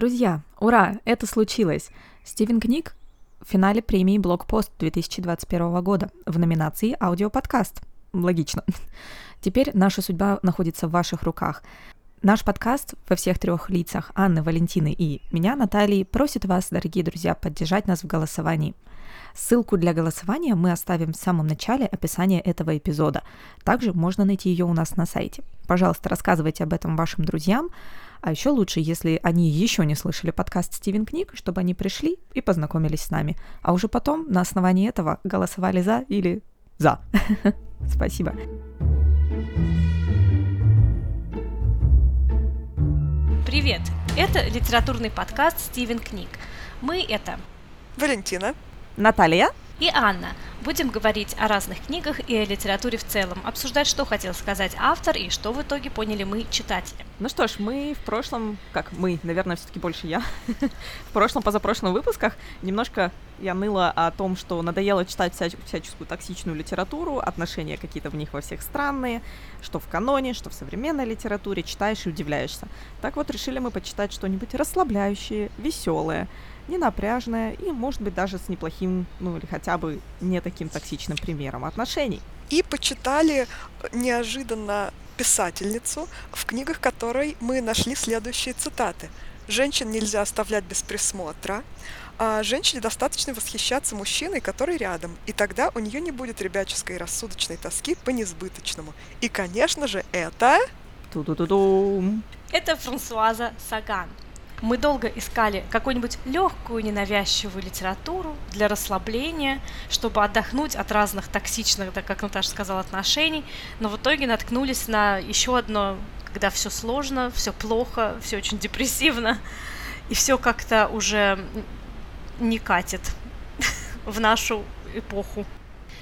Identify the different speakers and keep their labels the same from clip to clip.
Speaker 1: Друзья, ура, это случилось! Стивен Книг в финале премии «Блокпост» 2021 года в номинации «Аудиоподкаст». Логично. Теперь наша судьба находится в ваших руках. Наш подкаст во всех трех лицах Анны, Валентины и меня, Натальи, просит вас, дорогие друзья, поддержать нас в голосовании. Ссылку для голосования мы оставим в самом начале описания этого эпизода. Также можно найти ее у нас на сайте. Пожалуйста, рассказывайте об этом вашим друзьям, а еще лучше, если они еще не слышали подкаст Стивен Книг, чтобы они пришли и познакомились с нами. А уже потом на основании этого голосовали за или за. Спасибо.
Speaker 2: Привет! Это литературный подкаст Стивен Книг. Мы это
Speaker 3: Валентина,
Speaker 1: Наталья
Speaker 2: и Анна. Будем говорить о разных книгах и о литературе в целом, обсуждать, что хотел сказать автор и что в итоге поняли мы, читатели.
Speaker 1: Ну что ж, мы в прошлом, как мы, наверное, все-таки больше я, в прошлом, позапрошлом выпусках немножко я ныла о том, что надоело читать вся, всяческую токсичную литературу, отношения какие-то в них во всех странные, что в каноне, что в современной литературе, читаешь и удивляешься. Так вот, решили мы почитать что-нибудь расслабляющее, веселое, не напряжная и, может быть, даже с неплохим, ну или хотя бы не таким токсичным примером отношений.
Speaker 3: И почитали э, неожиданно писательницу, в книгах которой мы нашли следующие цитаты. «Женщин нельзя оставлять без присмотра», а женщине достаточно восхищаться мужчиной, который рядом, и тогда у нее не будет ребяческой и рассудочной тоски по несбыточному. И, конечно же, это...
Speaker 1: Ту-ду-ду-дум.
Speaker 2: Это Франсуаза Саган. Мы долго искали какую-нибудь легкую, ненавязчивую литературу для расслабления, чтобы отдохнуть от разных токсичных, да, как Наташа сказала, отношений, но в итоге наткнулись на еще одно, когда все сложно, все плохо, все очень депрессивно, и все как-то уже не катит в нашу эпоху.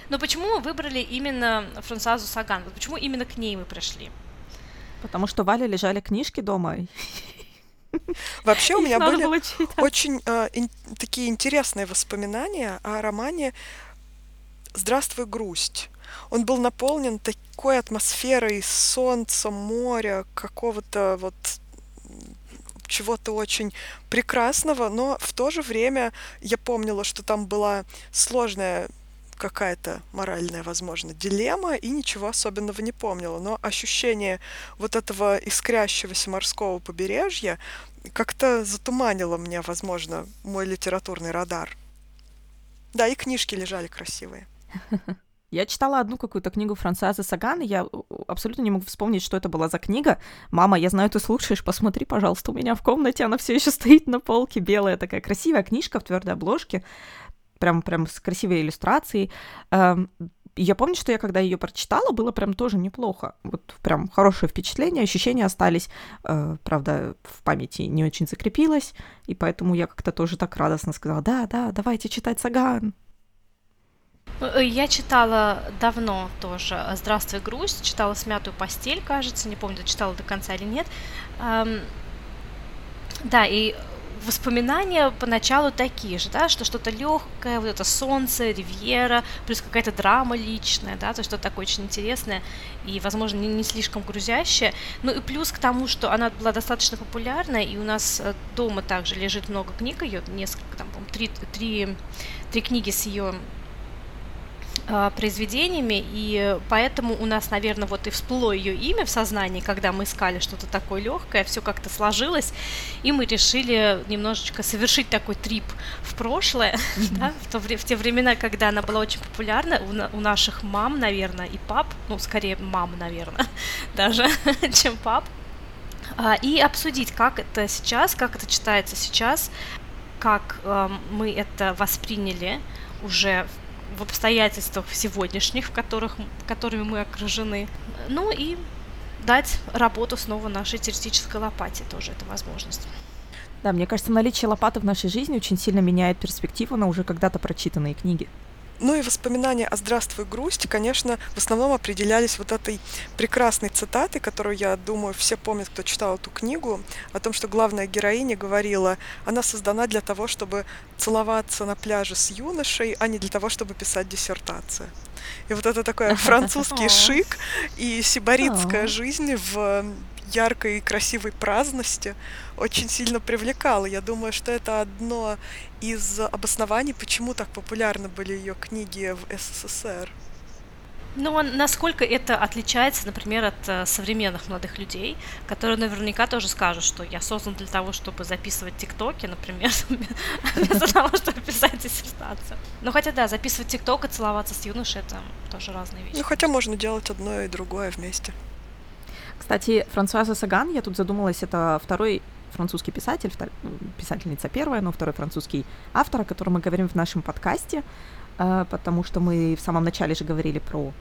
Speaker 2: Но почему мы выбрали именно Франсуазу Саган? Почему именно к ней мы пришли?
Speaker 1: Потому что Вале лежали книжки дома,
Speaker 3: Вообще у меня были очень э, такие интересные воспоминания о романе «Здравствуй, грусть». Он был наполнен такой атмосферой солнца, моря, какого-то вот чего-то очень прекрасного, но в то же время я помнила, что там была сложная какая-то моральная, возможно, дилемма, и ничего особенного не помнила. Но ощущение вот этого искрящегося морского побережья как-то затуманило мне, возможно, мой литературный радар. Да, и книжки лежали красивые.
Speaker 1: Я читала одну какую-то книгу Франсуаза Саган, и я абсолютно не могу вспомнить, что это была за книга. Мама, я знаю, ты слушаешь, посмотри, пожалуйста, у меня в комнате она все еще стоит на полке, белая такая красивая книжка в твердой обложке прям, прям с красивой иллюстрацией. Эм, я помню, что я когда ее прочитала, было прям тоже неплохо. Вот прям хорошее впечатление, ощущения остались. Э, правда, в памяти не очень закрепилось, и поэтому я как-то тоже так радостно сказала, да, да, давайте читать Саган.
Speaker 2: Э, я читала давно тоже «Здравствуй, грусть», читала «Смятую постель», кажется, не помню, читала до конца или нет. Эм, да, и воспоминания поначалу такие же, да, что что-то легкое, вот это солнце, ривьера, плюс какая-то драма личная, да, то что-то такое очень интересное и, возможно, не, не слишком грузящее. Ну и плюс к тому, что она была достаточно популярна, и у нас э, дома также лежит много книг ее, несколько, там, по три, три, три книги с ее произведениями, и поэтому у нас, наверное, вот и всплыло ее имя в сознании, когда мы искали что-то такое легкое, все как-то сложилось, и мы решили немножечко совершить такой трип в прошлое, mm-hmm. да, в, то, в те времена, когда она была очень популярна у, у наших мам, наверное, и пап, ну, скорее мам, наверное, даже, чем пап, а, и обсудить, как это сейчас, как это читается сейчас, как э, мы это восприняли уже в обстоятельствах сегодняшних, в которых, которыми мы окружены. Ну и дать работу снова нашей теоретической лопате, тоже это возможность.
Speaker 1: Да, мне кажется, наличие лопаты в нашей жизни очень сильно меняет перспективу на уже когда-то прочитанные книги.
Speaker 3: Ну и воспоминания о «Здравствуй, грусть», конечно, в основном определялись вот этой прекрасной цитатой, которую, я думаю, все помнят, кто читал эту книгу, о том, что главная героиня говорила, она создана для того, чтобы целоваться на пляже с юношей, а не для того, чтобы писать диссертацию. И вот это такой французский шик и сибаритская жизнь в яркой и красивой праздности очень сильно привлекало. Я думаю, что это одно из обоснований, почему так популярны были ее книги в СССР.
Speaker 2: Ну, а насколько это отличается, например, от э, современных молодых людей, которые наверняка тоже скажут, что я создан для того, чтобы записывать тиктоки, например, вместо того, чтобы писать диссертацию. Ну, хотя да, записывать тикток и целоваться с юношей — это тоже разные вещи.
Speaker 3: Ну, хотя можно делать одно и другое вместе.
Speaker 1: Кстати, Франсуаза Саган, я тут задумалась, это второй французский писатель, втор... писательница первая, но второй французский автор, о котором мы говорим в нашем подкасте, э, потому что мы в самом начале же говорили про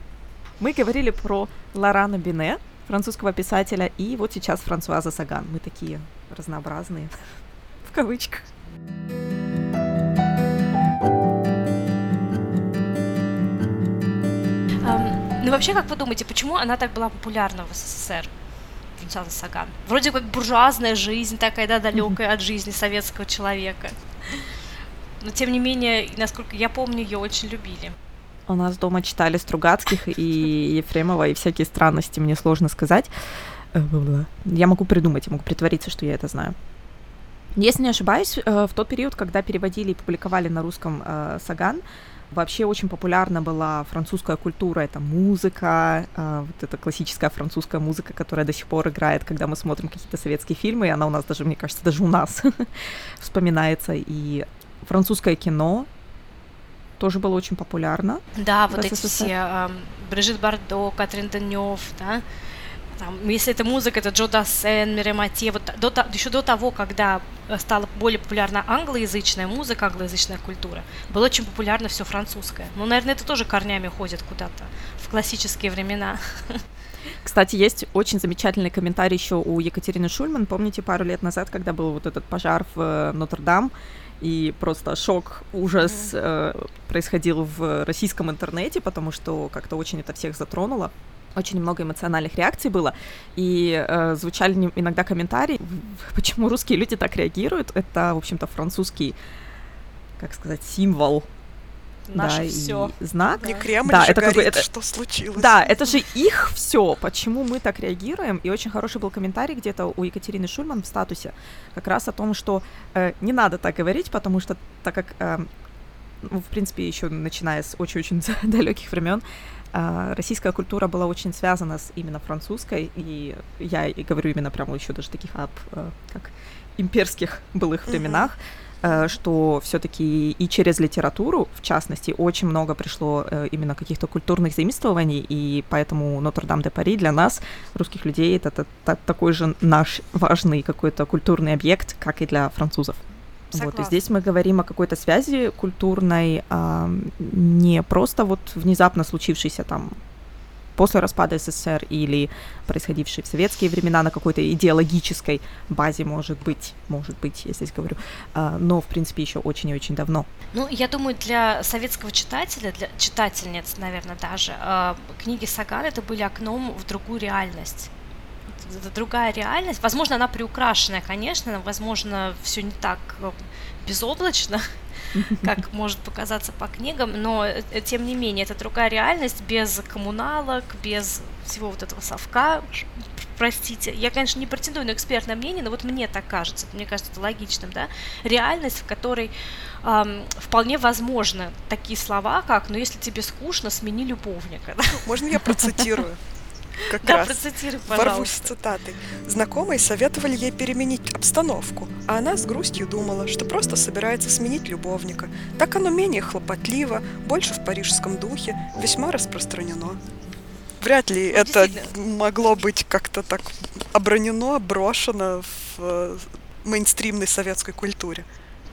Speaker 1: мы говорили про Лорана Бине, французского писателя, и вот сейчас Франсуаза Саган. Мы такие разнообразные, в кавычках.
Speaker 2: Ну вообще, как вы думаете, почему она так была популярна в СССР? Франсуаза Саган. Вроде как буржуазная жизнь такая, да, далекая от жизни советского человека. Но тем не менее, насколько я помню, ее очень любили.
Speaker 1: У нас дома читали Стругацких и Ефремова, и всякие странности, мне сложно сказать. Э, я могу придумать, я могу притвориться, что я это знаю. Если не ошибаюсь, э, в тот период, когда переводили и публиковали на русском э, Саган, вообще очень популярна была французская культура, это музыка, вот эта классическая французская музыка, которая до сих пор играет, когда мы смотрим какие-то советские фильмы, и она у нас даже, мне кажется, даже у нас вспоминается, и французское кино, тоже было очень популярно.
Speaker 2: Да, вот эти все, э, Брижит Бардо, Катрин Денев, да, там, если это музыка, это Джо Дассен, Миремати, вот до, еще до того, когда стала более популярна англоязычная музыка, англоязычная культура, было очень популярно все французское. Ну, наверное, это тоже корнями ходит куда-то в классические времена.
Speaker 1: Кстати, есть очень замечательный комментарий еще у Екатерины Шульман. Помните, пару лет назад, когда был вот этот пожар в э, Нотр-Дам, и просто шок, ужас mm-hmm. э, происходил в российском интернете, потому что как-то очень это всех затронуло. Очень много эмоциональных реакций было, и э, звучали иногда комментарии, почему русские люди так реагируют. Это, в общем-то, французский, как сказать, символ
Speaker 2: наше да, все.
Speaker 1: знак.
Speaker 3: Не Кремль да, это горит, это... что случилось.
Speaker 1: Да, это же их все, почему мы так реагируем. И очень хороший был комментарий где-то у Екатерины Шульман в статусе как раз о том, что э, не надо так говорить, потому что так как, э, ну, в принципе, еще начиная с очень-очень далеких времен, российская культура была очень связана с именно французской, и я и говорю именно прямо еще даже таких об, э, как имперских былых временах. Mm-hmm что все-таки и через литературу, в частности, очень много пришло э, именно каких-то культурных заимствований, и поэтому Нотр-Дам-де-Пари для нас, русских людей, это, это, это такой же наш важный какой-то культурный объект, как и для французов. Согласна. Вот, и здесь мы говорим о какой-то связи культурной, а, не просто вот внезапно случившейся там после распада СССР или происходившие в советские времена на какой-то идеологической базе, может быть, может быть, я здесь говорю, а, но, в принципе, еще очень и очень давно.
Speaker 2: Ну, я думаю, для советского читателя, для читательниц, наверное, даже, а, книги Саган это были окном в другую реальность это другая реальность. Возможно, она приукрашенная, конечно, возможно, все не так э, безоблачно, как может показаться по книгам, но э, тем не менее это другая реальность без коммуналок, без всего вот этого совка, простите, я, конечно, не претендую на экспертное мнение, но вот мне так кажется, мне кажется это логичным, да, реальность, в которой эм, вполне возможно такие слова, как, ну, если тебе скучно, смени любовника.
Speaker 3: Можно я процитирую? как
Speaker 2: да,
Speaker 3: раз
Speaker 2: процитируй,
Speaker 3: ворвусь с цитатой. Знакомые советовали ей переменить обстановку, а она с грустью думала, что просто собирается сменить любовника. Так оно менее хлопотливо, больше в парижском духе, весьма распространено. Вряд ли ну, это могло быть как-то так обронено, брошено в э, мейнстримной советской культуре.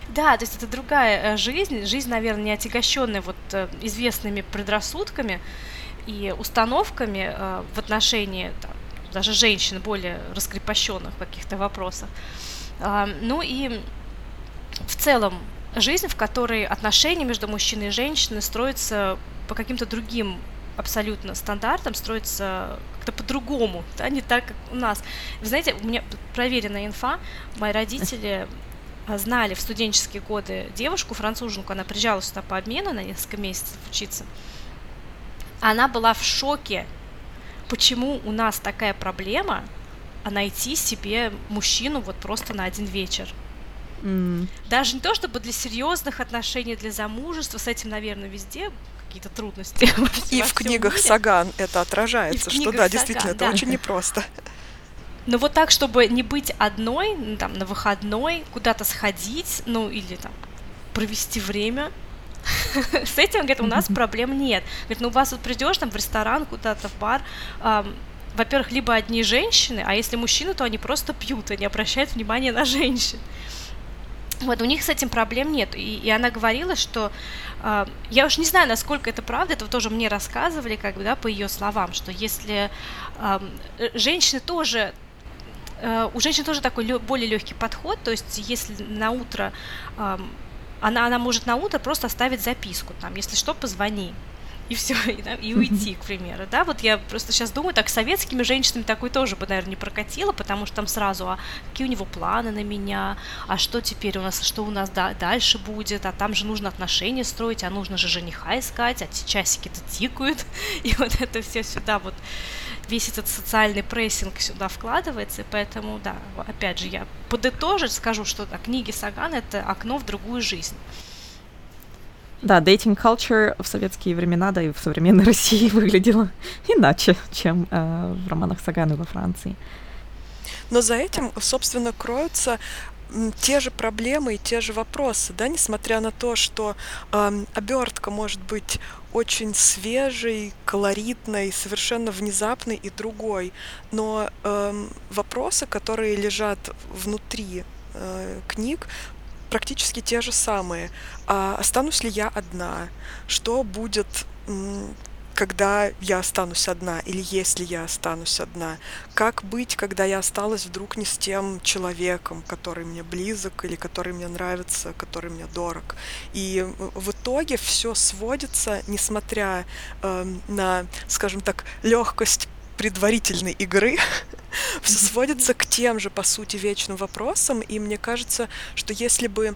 Speaker 2: Да, то есть это другая э, жизнь, жизнь, наверное, не отягощенная вот э, известными предрассудками, и установками э, в отношении там, даже женщин более раскрепощенных в каких-то вопросах. Э, ну и в целом жизнь, в которой отношения между мужчиной и женщиной строятся по каким-то другим абсолютно стандартам, строятся как-то по-другому, да, не так, как у нас. Вы знаете, у меня проверенная инфа, мои родители знали в студенческие годы девушку, француженку, она приезжала сюда по обмену на несколько месяцев учиться, она была в шоке, почему у нас такая проблема, найти себе мужчину вот просто на один вечер.
Speaker 1: Mm.
Speaker 2: Даже не то, чтобы для серьезных отношений, для замужества, с этим, наверное, везде какие-то трудности.
Speaker 3: И в книгах мире. Саган это отражается, что да, действительно, это очень непросто.
Speaker 2: Но вот так, чтобы не быть одной, там, на выходной, куда-то сходить, ну, или там провести время, с этим, говорит, у нас проблем нет. Говорит, ну у вас вот придешь там в ресторан, куда-то в бар, во-первых, либо одни женщины, а если мужчины, то они просто пьют, они обращают внимание на женщин. Вот, у них с этим проблем нет. И, и она говорила, что э, я уж не знаю, насколько это правда, это тоже мне рассказывали, как бы, да, по ее словам, что если э, женщины тоже э, у женщин тоже такой лё, более легкий подход, то есть если на утро э, она, она может на утро просто оставить записку, там, если что, позвони. И все, и, и уйти, к примеру, да, вот я просто сейчас думаю, так, советскими женщинами такой тоже бы, наверное, не прокатило, потому что там сразу, а какие у него планы на меня, а что теперь у нас, что у нас да, дальше будет, а там же нужно отношения строить, а нужно же жениха искать, а часики-то тикают, и вот это все сюда вот весь этот социальный прессинг сюда вкладывается, и поэтому, да, опять же, я подытожить скажу, что да, книги Саган — это окно в другую жизнь.
Speaker 1: Да, dating culture в советские времена, да и в современной России выглядела иначе, чем э, в романах Саганы во Франции.
Speaker 3: Но за этим, собственно, кроются те же проблемы и те же вопросы, да, несмотря на то, что э, обертка может быть очень свежей, колоритной, совершенно внезапной и другой, но э, вопросы, которые лежат внутри э, книг, практически те же самые. А останусь ли я одна? Что будет, когда я останусь одна или если я останусь одна? Как быть, когда я осталась вдруг не с тем человеком, который мне близок или который мне нравится, который мне дорог? И в итоге все сводится, несмотря э, на, скажем так, легкость предварительной игры, все сводится к тем же, по сути, вечным вопросам. И мне кажется, что если бы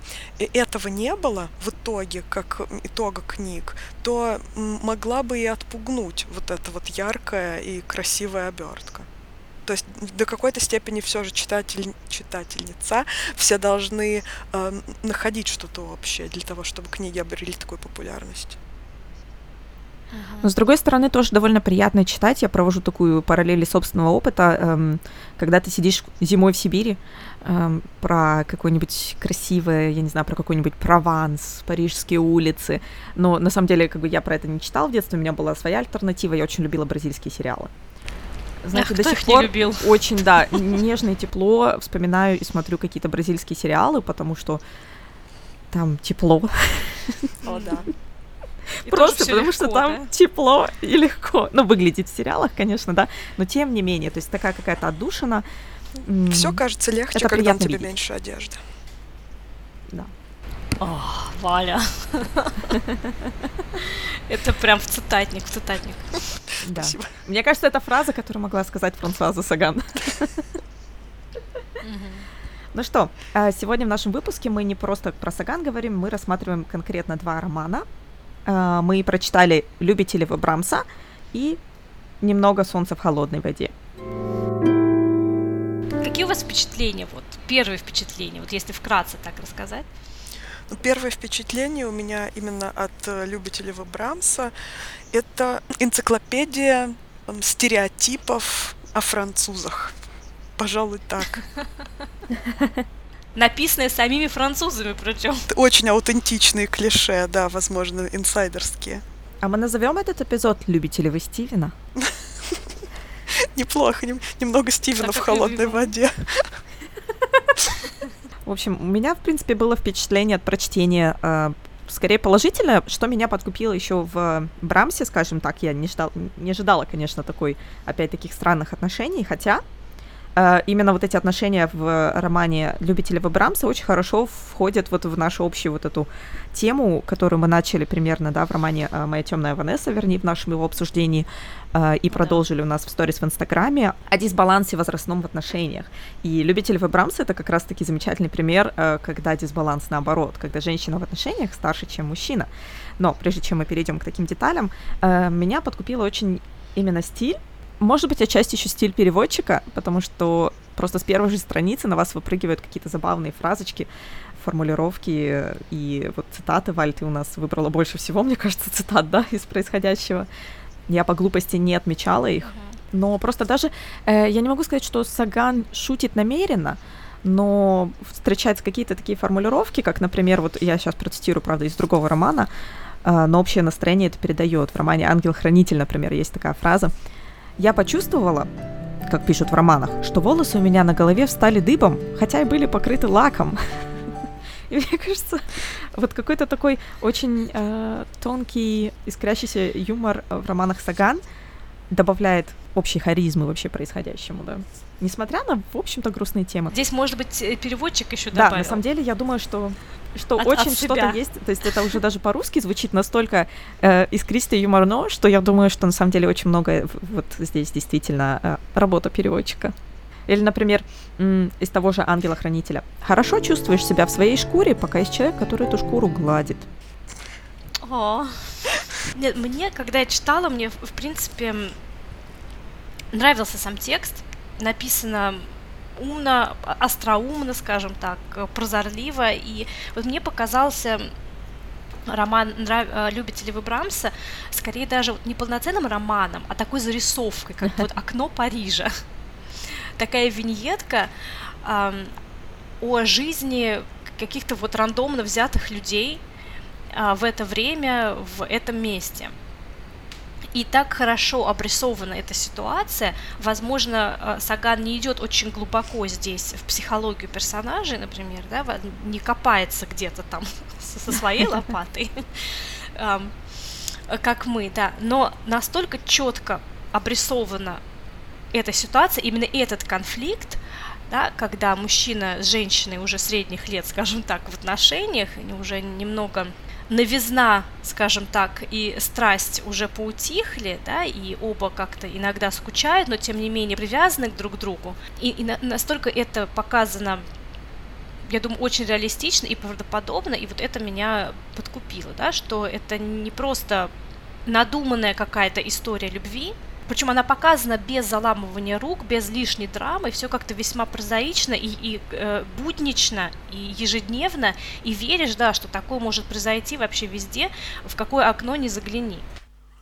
Speaker 3: этого не было в итоге, как итога книг, то могла бы и отпугнуть вот эта вот яркая и красивая обертка. То есть до какой-то степени все же читатель, читательница, все должны э, находить что-то общее для того, чтобы книги обрели такую популярность.
Speaker 1: Но с другой стороны, тоже довольно приятно читать. Я провожу такую параллель собственного опыта, эм, когда ты сидишь зимой в Сибири, эм, про какое-нибудь красивое, я не знаю, про какой-нибудь Прованс, парижские улицы. Но на самом деле, как бы я про это не читал в детстве, у меня была своя альтернатива, я очень любила бразильские сериалы.
Speaker 2: Знаете, Ах, до сих пор любил.
Speaker 1: очень, да, нежно и тепло вспоминаю и смотрю какие-то бразильские сериалы, потому что там тепло.
Speaker 2: О, да.
Speaker 1: И Просто потому легко, что там да? тепло и легко. Ну, выглядит в сериалах, конечно, да, но тем не менее, то есть такая какая-то отдушина.
Speaker 3: Все кажется легче, это когда у тебя видеть. меньше одежды.
Speaker 1: Да.
Speaker 2: О, Валя. Это прям в цитатник, в цитатник.
Speaker 1: Да. Мне кажется, это фраза, которую могла сказать Франсуаза Саган. Ну что, а сегодня в нашем выпуске мы не просто про Саган говорим, мы рассматриваем конкретно два романа. А, мы прочитали «Любите ли вы Брамса» и немного «Солнца в холодной воде».
Speaker 2: Какие у вас впечатления, вот, первые впечатления, вот если вкратце так рассказать?
Speaker 3: Ну, первое впечатление у меня именно от э, любителей вы Брамса — это энциклопедия стереотипов о французах. Пожалуй, так.
Speaker 2: написанные самими французами причем.
Speaker 3: Очень аутентичные клише, да, возможно, инсайдерские.
Speaker 1: А мы назовем этот эпизод «Любители вы Стивена»?
Speaker 3: Неплохо, немного Стивена в холодной воде.
Speaker 1: В общем, у меня, в принципе, было впечатление от прочтения э, скорее положительное, что меня подкупило еще в Брамсе, скажем так, я не, ждал, не ожидала, конечно, такой, опять таких странных отношений, хотя именно вот эти отношения в романе «Любители Брамса» очень хорошо входят вот в нашу общую вот эту тему, которую мы начали примерно, да, в романе э, «Моя темная Ванесса», вернее, в нашем его обсуждении, э, и продолжили у нас в сторис в Инстаграме, о дисбалансе возрастном в отношениях. И «Любители Брамса» — это как раз-таки замечательный пример, когда дисбаланс наоборот, когда женщина в отношениях старше, чем мужчина. Но прежде чем мы перейдем к таким деталям, меня подкупило очень именно стиль может быть, отчасти еще стиль переводчика, потому что просто с первой же страницы на вас выпрыгивают какие-то забавные фразочки, формулировки и вот цитаты, Валь, ты у нас выбрала больше всего, мне кажется, цитат, да, из происходящего. Я по глупости не отмечала их, но просто даже, э, я не могу сказать, что Саган шутит намеренно, но встречаются какие-то такие формулировки, как, например, вот я сейчас процитирую, правда, из другого романа, э, но общее настроение это передает. В романе «Ангел-хранитель», например, есть такая фраза. «Я почувствовала, как пишут в романах, что волосы у меня на голове встали дыбом, хотя и были покрыты лаком. И мне кажется, вот какой-то такой очень э, тонкий, искрящийся юмор в романах Саган добавляет общей харизмы вообще происходящему, да. Несмотря на, в общем-то, грустные темы.
Speaker 2: Здесь, может быть, э, переводчик еще добавил.
Speaker 1: Да, на самом деле, я думаю, что что от, очень что-то есть, то есть это уже даже по-русски звучит настолько э, искристо и юморно, что я думаю, что на самом деле очень много вот здесь действительно э, работа переводчика. Или, например, из того же ангела-хранителя. Хорошо чувствуешь себя в своей шкуре, пока есть человек, который эту шкуру гладит.
Speaker 2: О, нет, мне, когда я читала, мне, в принципе, нравился сам текст. Написано умно, остроумно, скажем так, прозорливо. И вот мне показался роман э, «Любите ли вы Брамса» скорее даже не полноценным романом, а такой зарисовкой, как вот «Окно Парижа». Такая виньетка э, о жизни каких-то вот рандомно взятых людей э, в это время, в этом месте – и так хорошо обрисована эта ситуация. Возможно, э, Саган не идет очень глубоко здесь в психологию персонажей, например, да, не копается где-то там со своей лопатой, как мы, да, но настолько четко обрисована эта ситуация, именно этот конфликт, да, когда мужчина с женщиной уже средних лет, скажем так, в отношениях, они уже немного новизна, скажем так, и страсть уже поутихли, да, и оба как-то иногда скучают, но тем не менее привязаны друг к другу. И, и на, настолько это показано я думаю, очень реалистично и правдоподобно, и вот это меня подкупило, да, что это не просто надуманная какая-то история любви, причем она показана без заламывания рук, без лишней драмы, все как-то весьма прозаично и, и э, буднично, и ежедневно, и веришь, да, что такое может произойти вообще везде, в какое окно не загляни.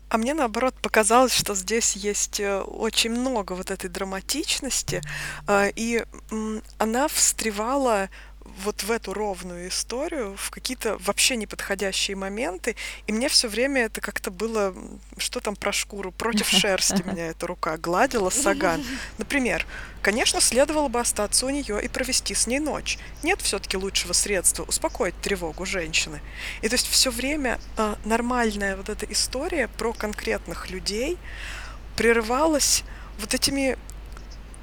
Speaker 3: А мне наоборот показалось, что здесь есть э, очень много вот этой драматичности, э, и она встревала вот в эту ровную историю, в какие-то вообще неподходящие моменты, и мне все время это как-то было, что там про шкуру, против шерсти меня эта рука гладила Саган. Например, конечно, следовало бы остаться у нее и провести с ней ночь. Нет все-таки лучшего средства успокоить тревогу женщины. И то есть все время э, нормальная вот эта история про конкретных людей прерывалась вот этими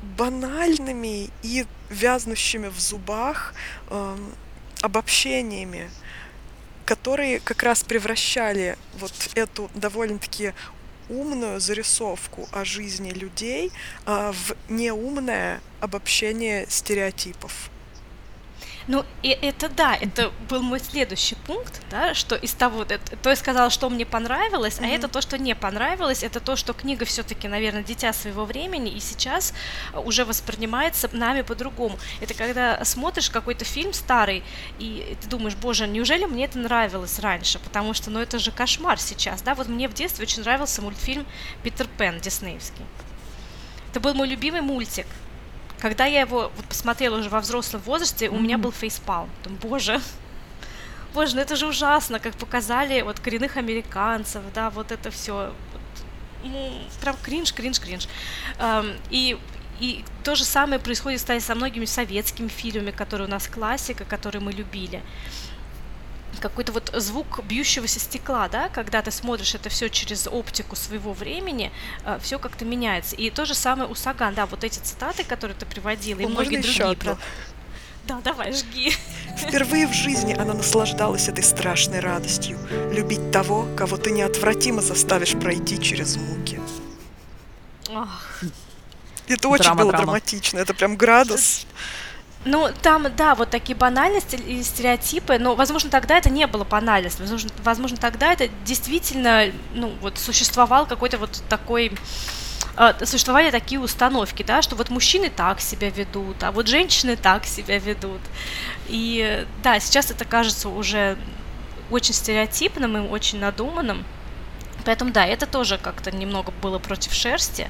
Speaker 3: банальными и вязнущими в зубах э, обобщениями, которые как раз превращали вот эту довольно-таки умную зарисовку о жизни людей э, в неумное обобщение стереотипов.
Speaker 2: Ну, и это да, это был мой следующий пункт, да, что из того, то я сказала, что мне понравилось, mm-hmm. а это то, что не понравилось, это то, что книга все-таки, наверное, дитя своего времени, и сейчас уже воспринимается нами по-другому. Это когда смотришь какой-то фильм старый, и ты думаешь, боже, неужели мне это нравилось раньше, потому что, ну, это же кошмар сейчас, да, вот мне в детстве очень нравился мультфильм «Питер Пен» диснеевский. Это был мой любимый мультик, когда я его вот посмотрела уже во взрослом возрасте, mm-hmm. у меня был фейспал. Думаю, боже, боже, ну это же ужасно, как показали вот коренных американцев, да, вот это все. Ну, прям кринж, кринж, кринж. Um, и и то же самое происходит, кстати, со многими советскими фильмами, которые у нас классика, которые мы любили какой-то вот звук бьющегося стекла, да, когда ты смотришь это все через оптику своего времени, э, все как-то меняется. И то же самое у Саган, да, вот эти цитаты, которые ты приводила, и многие другие. Про... Да, давай, жги.
Speaker 3: Впервые в жизни она наслаждалась этой страшной радостью. Любить того, кого ты неотвратимо заставишь пройти через муки. Ах. Это очень драма, было драма. драматично, это прям градус.
Speaker 2: Ну, там, да, вот такие банальности и стереотипы, но, возможно, тогда это не было банальностью, возможно, возможно тогда это действительно, ну, вот существовал какой-то вот такой э, существовали такие установки, да, что вот мужчины так себя ведут, а вот женщины так себя ведут. И да, сейчас это кажется уже очень стереотипным и очень надуманным. Поэтому да, это тоже как-то немного было против шерсти.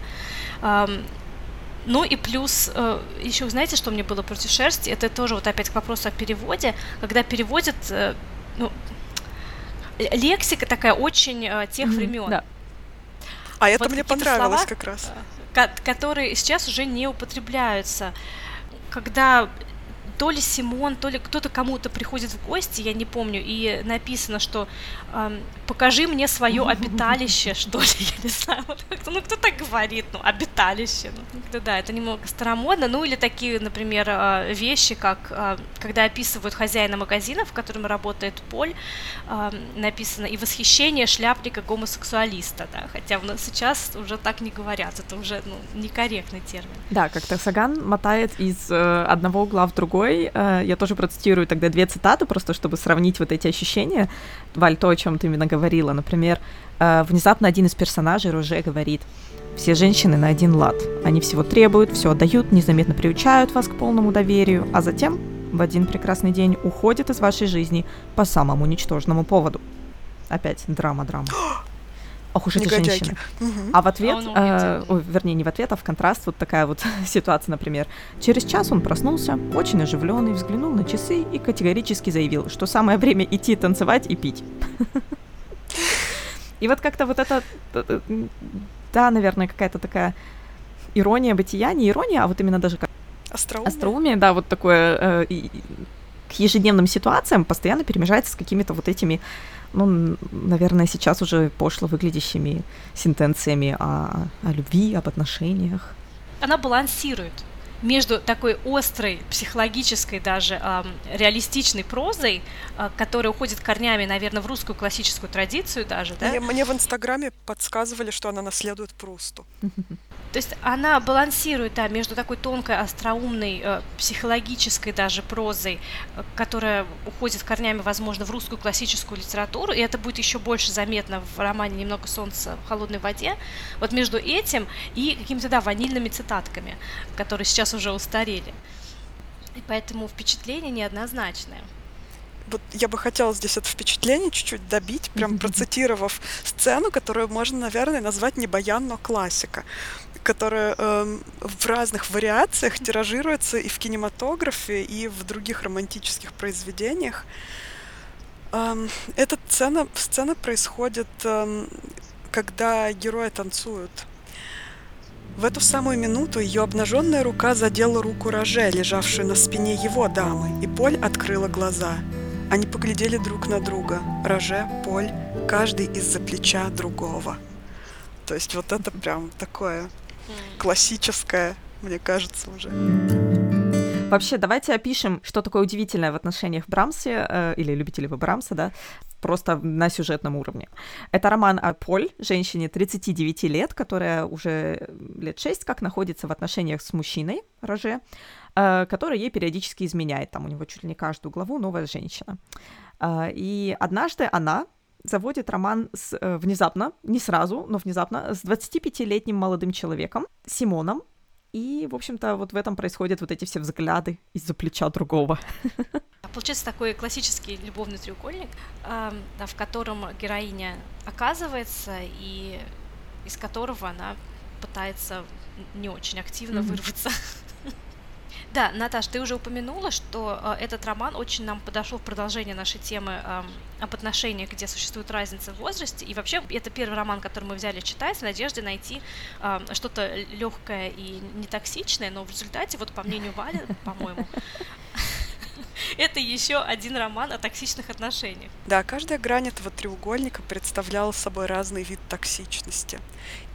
Speaker 2: Ну и плюс, э, еще знаете, что мне было против шерсти? Это тоже вот опять к вопросу о переводе. Когда переводят, э, ну, лексика такая очень э, тех времен. Да.
Speaker 3: А это вот мне понравилось слова, как раз.
Speaker 2: Которые сейчас уже не употребляются. Когда то ли Симон, то ли кто-то кому-то приходит в гости, я не помню, и написано, что эм, покажи мне свое обиталище, что ли, я не знаю, вот ну кто так говорит, ну обиталище, ну да, это немного старомодно, ну или такие, например, э, вещи, как э, когда описывают хозяина магазина, в котором работает Поль, э, написано и восхищение шляпника гомосексуалиста, да, хотя у нас сейчас уже так не говорят, это уже ну, некорректный термин.
Speaker 1: Да, как-то Саган мотает из э, одного угла в другой другой. Э, я тоже процитирую тогда две цитаты, просто чтобы сравнить вот эти ощущения. Валь, то, о чем ты именно говорила. Например, э, внезапно один из персонажей Роже говорит, все женщины на один лад. Они всего требуют, все отдают, незаметно приучают вас к полному доверию, а затем в один прекрасный день уходят из вашей жизни по самому ничтожному поводу. Опять драма-драма. ох уж эти Негодяйки. женщины. Угу. А в ответ, а э, ой, вернее, не в ответ, а в контраст вот такая вот ситуация, например. Через час он проснулся, очень оживленный, взглянул на часы и категорически заявил, что самое время идти танцевать и пить. И вот как-то вот это, да, наверное, какая-то такая ирония бытия, не ирония, а вот именно даже как
Speaker 3: Остроумие.
Speaker 1: Остроумие, да, вот такое э, и, к ежедневным ситуациям постоянно перемежается с какими-то вот этими ну, наверное, сейчас уже пошло выглядящими сентенциями о, о любви, об отношениях.
Speaker 2: Она балансирует между такой острой, психологической даже э, реалистичной прозой, э, которая уходит корнями, наверное, в русскую классическую традицию даже, да?
Speaker 3: Мне, мне в Инстаграме подсказывали, что она наследует Прусту.
Speaker 2: То есть она балансирует, да, между такой тонкой, остроумной, э, психологической даже прозой, э, которая уходит корнями, возможно, в русскую классическую литературу, и это будет еще больше заметно в романе «Немного солнца в холодной воде», вот между этим и какими-то, да, ванильными цитатками, которые сейчас уже устарели. И поэтому впечатление неоднозначное.
Speaker 3: Вот я бы хотела здесь это впечатление чуть-чуть добить, прям процитировав сцену, которую можно, наверное, назвать не баян, но классика которая э, в разных вариациях тиражируется и в кинематографе, и в других романтических произведениях. Э, эта сцена, сцена происходит, э, когда герои танцуют. В эту самую минуту ее обнаженная рука задела руку Роже, лежавшую на спине его дамы, и Поль открыла глаза. Они поглядели друг на друга. Роже, Поль, каждый из-за плеча другого. То есть вот это прям такое классическое, мне кажется, уже.
Speaker 1: Вообще, давайте опишем, что такое удивительное в отношениях Брамсе, э, или любителей Брамса, да, просто на сюжетном уровне. Это роман о Поль, женщине 39 лет, которая уже лет 6 как находится в отношениях с мужчиной, Роже, э, который ей периодически изменяет. Там у него чуть ли не каждую главу новая женщина. Э, и однажды она заводит роман с, э, внезапно, не сразу, но внезапно, с 25-летним молодым человеком, Симоном, и, в общем-то, вот в этом происходят вот эти все взгляды из-за плеча другого.
Speaker 2: Получается такой классический любовный треугольник, э, да, в котором героиня оказывается и из которого она пытается не очень активно mm-hmm. вырваться. Да, Наташ, ты уже упомянула, что э, этот роман очень нам подошел в продолжение нашей темы э, об отношениях, где существует разница в возрасте. И вообще, это первый роман, который мы взяли читать, в надежде найти э, что-то легкое и не токсичное, но в результате, вот по мнению Вали, по-моему, это еще один роман о токсичных отношениях.
Speaker 3: Да, каждая грань этого треугольника представляла собой разный вид токсичности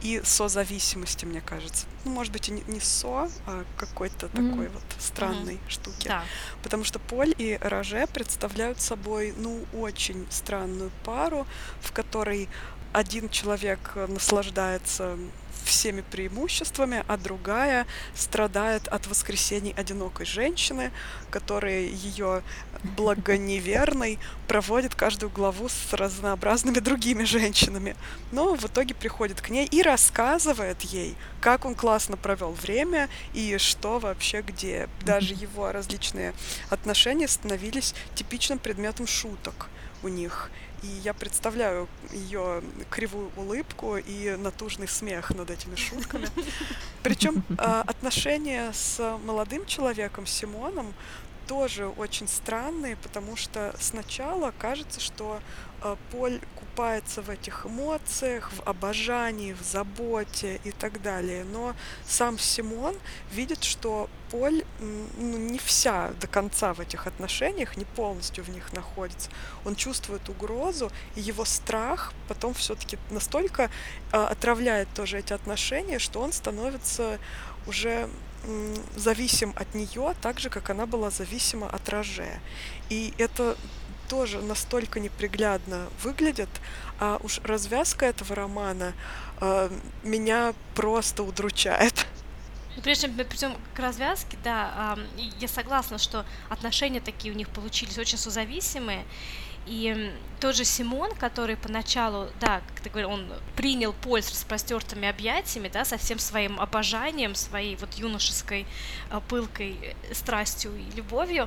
Speaker 3: и созависимости, мне кажется. Ну, может быть, и не со, а какой-то mm-hmm. такой вот странной mm-hmm. штуки. Да. Потому что Поль и Роже представляют собой, ну, очень странную пару, в которой один человек наслаждается всеми преимуществами, а другая страдает от воскресений одинокой женщины, которая ее благоневерной проводит каждую главу с разнообразными другими женщинами. Но в итоге приходит к ней и рассказывает ей, как он классно провел время и что вообще где. Даже его различные отношения становились типичным предметом шуток у них. И я представляю ее кривую улыбку и натужный смех над этими шутками. Причем а, отношения с молодым человеком Симоном тоже очень странные, потому что сначала кажется, что Поль купается в этих эмоциях, в обожании, в заботе и так далее. Но сам Симон видит, что Поль ну, не вся до конца в этих отношениях, не полностью в них находится. Он чувствует угрозу, и его страх потом все-таки настолько э, отравляет тоже эти отношения, что он становится уже зависим от нее, так же, как она была зависима от Роже. И это тоже настолько неприглядно выглядит, а уж развязка этого романа э, меня просто удручает.
Speaker 2: Ну, прежде чем придем к развязке, да, э, я согласна, что отношения такие у них получились очень созависимые, и тот же Симон, который поначалу, да, как ты говорил, он принял Поль с распростертыми объятиями, да, со всем своим обожанием, своей вот юношеской а, пылкой э, страстью и любовью,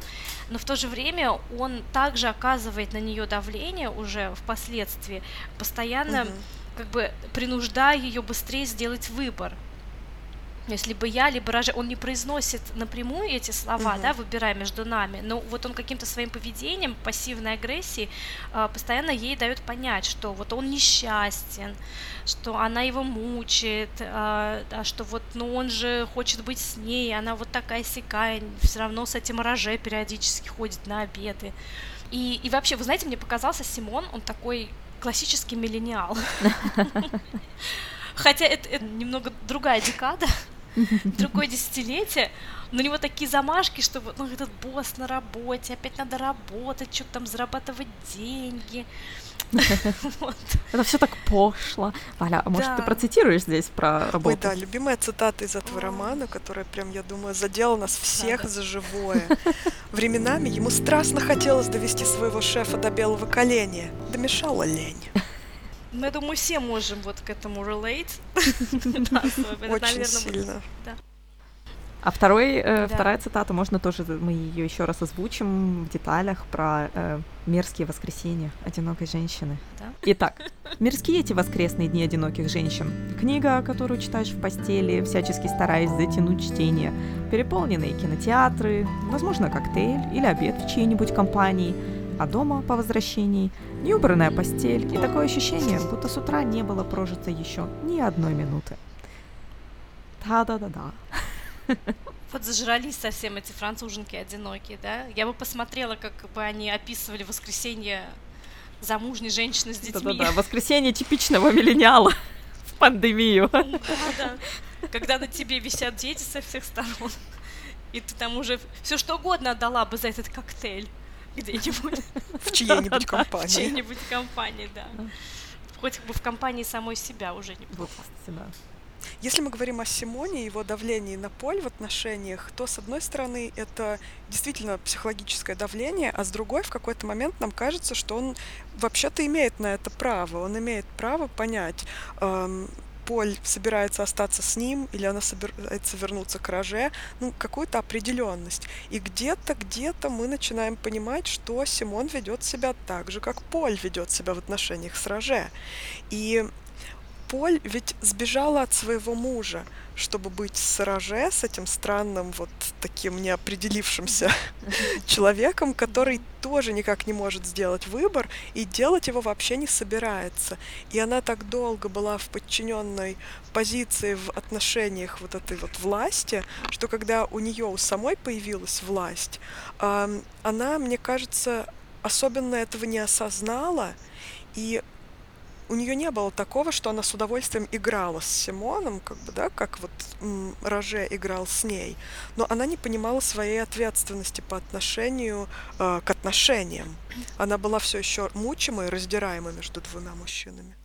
Speaker 2: но в то же время он также оказывает на нее давление уже впоследствии, постоянно угу. как бы принуждая ее быстрее сделать выбор, если либо я, либо Ража, он не произносит напрямую эти слова, угу. да, выбирая между нами, но вот он каким-то своим поведением, пассивной агрессией, э, постоянно ей дает понять, что вот он несчастен, что она его мучает, да, что вот, ну он же хочет быть с ней, она вот такая сякая, все равно с этим Роже периодически ходит на обеды. И, и вообще, вы знаете, мне показался Симон, он такой классический миллениал. Хотя это, это немного другая декада, другое десятилетие, но у него такие замашки, что вот, ну, этот босс на работе, опять надо работать, что-то там зарабатывать деньги.
Speaker 1: Это все так пошло. Валя, а может, ты процитируешь здесь про работу? Ой,
Speaker 3: да, любимая цитата из этого романа, которая прям, я думаю, задела нас всех за живое. Временами ему страстно хотелось довести своего шефа до белого коленя. Домешала лень.
Speaker 2: Я думаю, все можем вот к этому relate.
Speaker 3: Очень сильно.
Speaker 1: А второй, э, да. вторая цитата, можно тоже, мы ее еще раз озвучим в деталях про э, мерзкие воскресенья одинокой женщины. Да? Итак, мерзкие эти воскресные дни одиноких женщин. Книга, которую читаешь в постели, всячески стараясь затянуть чтение. Переполненные кинотеатры, возможно, коктейль или обед в чьей-нибудь компании – а дома по возвращении неубранная постель и такое ощущение, будто с утра не было прожито еще ни одной минуты. Да-да-да-да.
Speaker 2: Вот зажрались совсем эти француженки одинокие, да? Я бы посмотрела, как бы они описывали воскресенье замужней женщины с детьми.
Speaker 1: Да-да-да, воскресенье типичного миллениала в пандемию. Да,
Speaker 2: да. Когда на тебе висят дети со всех сторон, и ты там уже все что угодно отдала бы за этот коктейль где-нибудь.
Speaker 3: В чьей-нибудь компании. В
Speaker 2: чьей-нибудь компании, да. Хоть бы в компании самой себя уже не да.
Speaker 3: Если мы говорим о Симоне и его давлении на Поль в отношениях, то, с одной стороны, это действительно психологическое давление, а с другой, в какой-то момент нам кажется, что он вообще-то имеет на это право. Он имеет право понять, эм, Поль собирается остаться с ним, или она собирается вернуться к Роже, ну, какую-то определенность. И где-то, где-то мы начинаем понимать, что Симон ведет себя так же, как Поль ведет себя в отношениях с Роже. И Поль ведь сбежала от своего мужа, чтобы быть с Роже, с этим странным вот таким неопределившимся человеком, который тоже никак не может сделать выбор и делать его вообще не собирается. И она так долго была в подчиненной позиции в отношениях вот этой вот власти, что когда у нее у самой появилась власть, она, мне кажется, особенно этого не осознала, и у нее не было такого, что она с удовольствием играла с Симоном, как бы, да, как вот м, Роже играл с ней, но она не понимала своей ответственности по отношению э, к отношениям. Она была все еще мучимой, раздираемой между двумя мужчинами.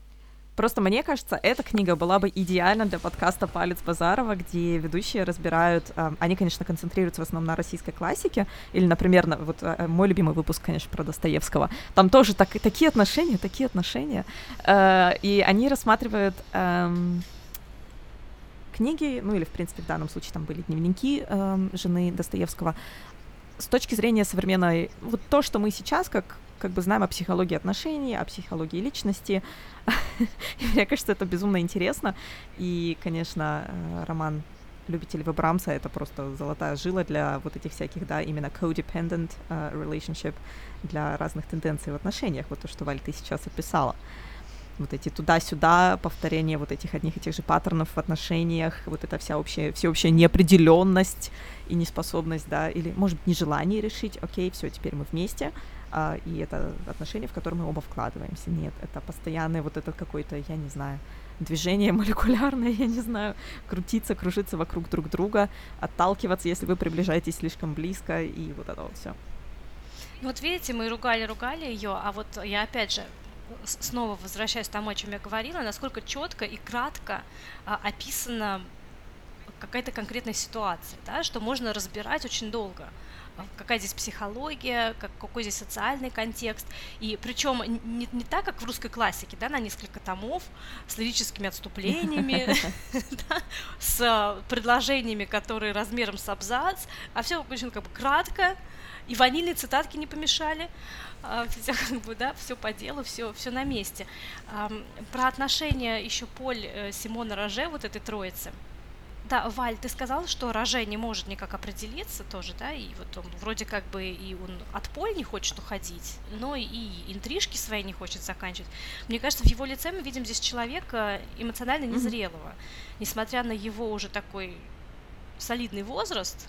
Speaker 1: Просто мне кажется, эта книга была бы идеальна для подкаста «Палец Базарова», где ведущие разбирают... Э, они, конечно, концентрируются в основном на российской классике, или, например, на, вот э, мой любимый выпуск, конечно, про Достоевского. Там тоже так, такие отношения, такие отношения. Э, и они рассматривают... Э, книги, ну или, в принципе, в данном случае там были дневники э, жены Достоевского, с точки зрения современной, вот то, что мы сейчас как как бы знаем о психологии отношений, о психологии личности. Мне кажется, это безумно интересно. И, конечно, э, роман любителей Брамса это просто золотая жила для вот этих всяких, да, именно codependent uh, relationship, для разных тенденций в отношениях, вот то, что Валь ты сейчас описала. Вот эти туда-сюда, повторение вот этих одних и тех же паттернов в отношениях, вот эта вся общая, всеобщая неопределенность и неспособность, да, или, может, нежелание решить, окей, все, теперь мы вместе, и это отношение, в которое мы оба вкладываемся. Нет, это постоянное вот это какое-то, я не знаю, движение молекулярное, я не знаю, крутиться, кружиться вокруг друг друга, отталкиваться, если вы приближаетесь слишком близко, и вот это вот все.
Speaker 2: Вот видите, мы ругали-ругали ее, а вот я опять же снова возвращаюсь к тому, о чем я говорила, насколько четко и кратко а, описана какая-то конкретная ситуация, да, что можно разбирать очень долго какая здесь психология, как, какой здесь социальный контекст. И причем не, не так, как в русской классике, да, на несколько томов, с лирическими отступлениями, с предложениями, которые размером с абзац, а все очень как бы кратко, и ванильные цитатки не помешали, все как бы, да, все по делу, все, все на месте. Про отношения еще Поль э, Симона Роже, вот этой троицы – да, Валь, ты сказал, что Роже не может никак определиться тоже, да, и вот он вроде как бы и он от Поль не хочет уходить, но и интрижки свои не хочет заканчивать. Мне кажется, в его лице мы видим здесь человека эмоционально незрелого. Mm-hmm. Несмотря на его уже такой солидный возраст,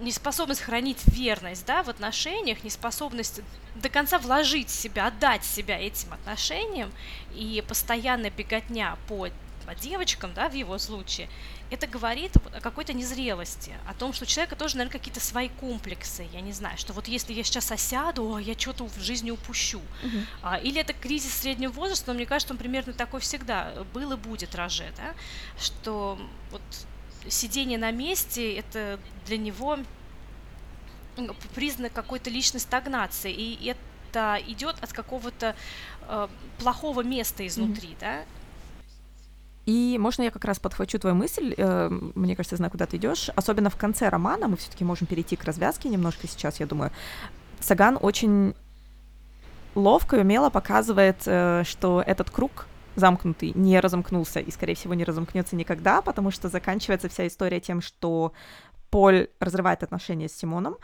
Speaker 2: неспособность хранить верность да, в отношениях, неспособность до конца вложить себя, отдать себя этим отношениям и постоянная беготня по, по девочкам, да, в его случае, это говорит о какой-то незрелости, о том, что у человека тоже, наверное, какие-то свои комплексы, я не знаю, что вот если я сейчас осяду, я что-то в жизни упущу. Угу. А, или это кризис среднего возраста, но мне кажется, он примерно такой всегда был и будет роже, да, что вот сидение на месте, это для него признак какой-то личной стагнации, и это идет от какого-то э, плохого места изнутри, mm-hmm. да,
Speaker 1: и можно я как раз подхвачу твою мысль, э, мне кажется, я знаю, куда ты идешь. Особенно в конце романа, мы все-таки можем перейти к развязке немножко сейчас, я думаю. Саган очень ловко и умело показывает, э, что этот круг замкнутый не разомкнулся и, скорее всего, не разомкнется никогда, потому что заканчивается вся история тем, что Поль разрывает отношения с Симоном,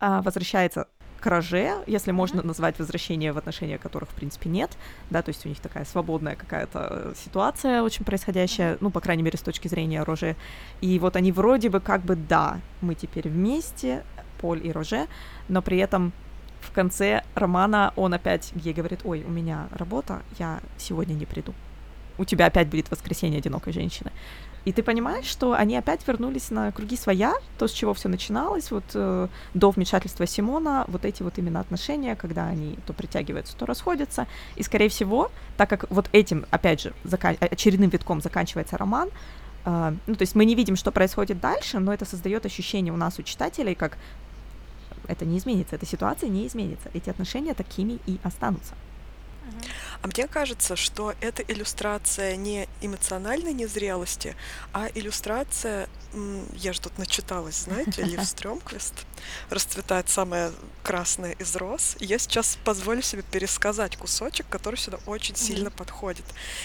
Speaker 1: э, возвращается краже, если можно назвать возвращение в отношения которых, в принципе, нет, да, то есть у них такая свободная какая-то э, ситуация очень происходящая, ну, по крайней мере, с точки зрения Роже. И вот они вроде бы как бы, да, мы теперь вместе, Поль и Роже, но при этом в конце романа он опять ей говорит, ой, у меня работа, я сегодня не приду. У тебя опять будет воскресенье одинокой женщины. И ты понимаешь, что они опять вернулись на круги своя, то, с чего все начиналось, вот э, до вмешательства Симона, вот эти вот именно отношения, когда они то притягиваются, то расходятся. И, скорее всего, так как вот этим, опять же, закан- очередным витком заканчивается роман, э, ну, то есть мы не видим, что происходит дальше, но это создает ощущение у нас, у читателей, как это не изменится, эта ситуация не изменится, эти отношения такими и останутся.
Speaker 3: А мне кажется, что это иллюстрация не эмоциональной незрелости, а иллюстрация, я же тут начиталась, знаете, Лив Стрёмквист, расцветает самое красное из роз. И я сейчас позволю себе пересказать кусочек, который сюда очень сильно подходит.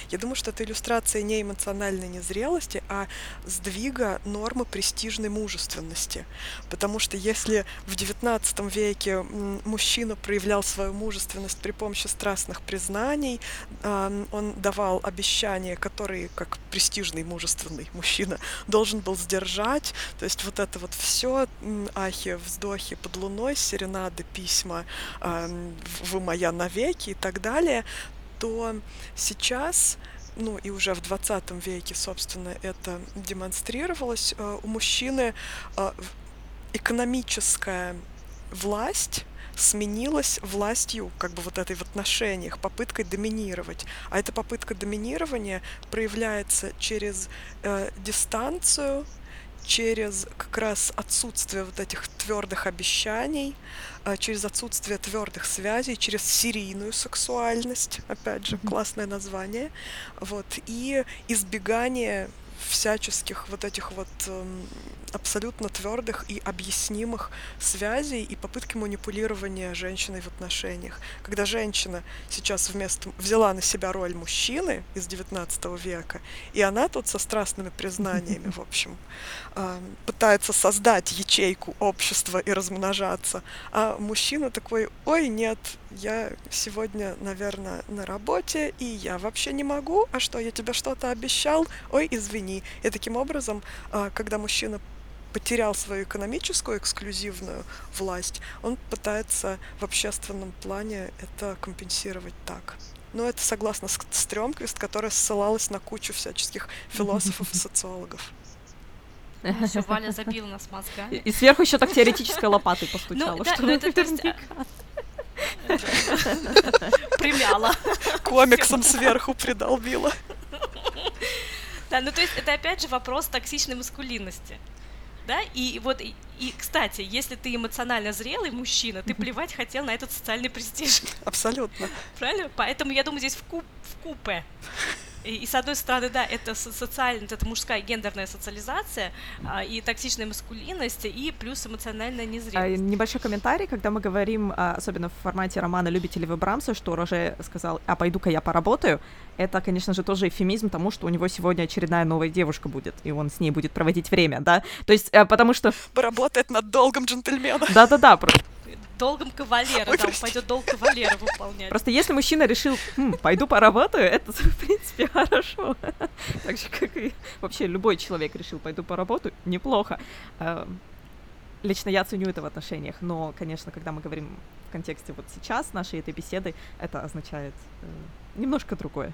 Speaker 3: Я думаю, что это иллюстрация не эмоциональной незрелости, а сдвига нормы престижной мужественности. Потому что если в XIX веке мужчина проявлял свою мужественность при помощи страстных признаний, он давал обещания, которые, как престижный мужественный мужчина, должен был сдержать. То есть вот это вот все, ахи, вздохи под луной, серенады, письма, вы моя навеки и так далее, то сейчас ну и уже в 20 веке, собственно, это демонстрировалось, у мужчины экономическая власть сменилась властью, как бы вот этой в отношениях, попыткой доминировать. А эта попытка доминирования проявляется через э, дистанцию, через как раз отсутствие вот этих твердых обещаний, э, через отсутствие твердых связей, через серийную сексуальность, опять же, классное название, вот, и избегание всяческих вот этих вот эм, абсолютно твердых и объяснимых связей и попытки манипулирования женщиной в отношениях. Когда женщина сейчас вместо взяла на себя роль мужчины из XIX века, и она тут со страстными признаниями, в общем, а, пытается создать ячейку общества и размножаться, а мужчина такой, ой, нет, я сегодня, наверное, на работе, и я вообще не могу, а что, я тебе что-то обещал, ой, извини. И таким образом, а, когда мужчина потерял свою экономическую эксклюзивную власть, он пытается в общественном плане это компенсировать так. Но это согласно Стрёмквист, которая ссылалась на кучу всяческих философов и социологов.
Speaker 2: Ну, Все, Валя забила нас мозгами.
Speaker 1: И сверху еще так теоретической лопатой постучала. Ну, да, ну это, то
Speaker 2: Примяла.
Speaker 3: Комиксом сверху придолбила.
Speaker 2: Да, ну то есть это опять же вопрос токсичной маскулинности да, и вот, и, и, кстати, если ты эмоционально зрелый мужчина, ты плевать хотел на этот социальный престиж.
Speaker 3: Абсолютно.
Speaker 2: Правильно? Поэтому я думаю, здесь в, куп, в купе и, и с одной стороны, да, это социальная, это мужская гендерная социализация а, и токсичная маскулинность, и плюс эмоциональная незрелость.
Speaker 1: А, небольшой комментарий, когда мы говорим, а, особенно в формате романа «Любители вы Брамса», что Роже сказал, а пойду-ка я поработаю, это, конечно же, тоже эфемизм тому, что у него сегодня очередная новая девушка будет, и он с ней будет проводить время, да? То есть, а, потому что...
Speaker 3: Поработает над долгом джентльмена.
Speaker 1: Да-да-да,
Speaker 2: долгом кавалера, Ой, да, он пойдет долг кавалера выполнять.
Speaker 1: Просто если мужчина решил, хм, пойду поработаю, это, в принципе, хорошо. Так же, как и вообще любой человек решил, пойду поработаю, неплохо. Эм, лично я ценю это в отношениях, но, конечно, когда мы говорим в контексте вот сейчас нашей этой беседы, это означает э, немножко другое.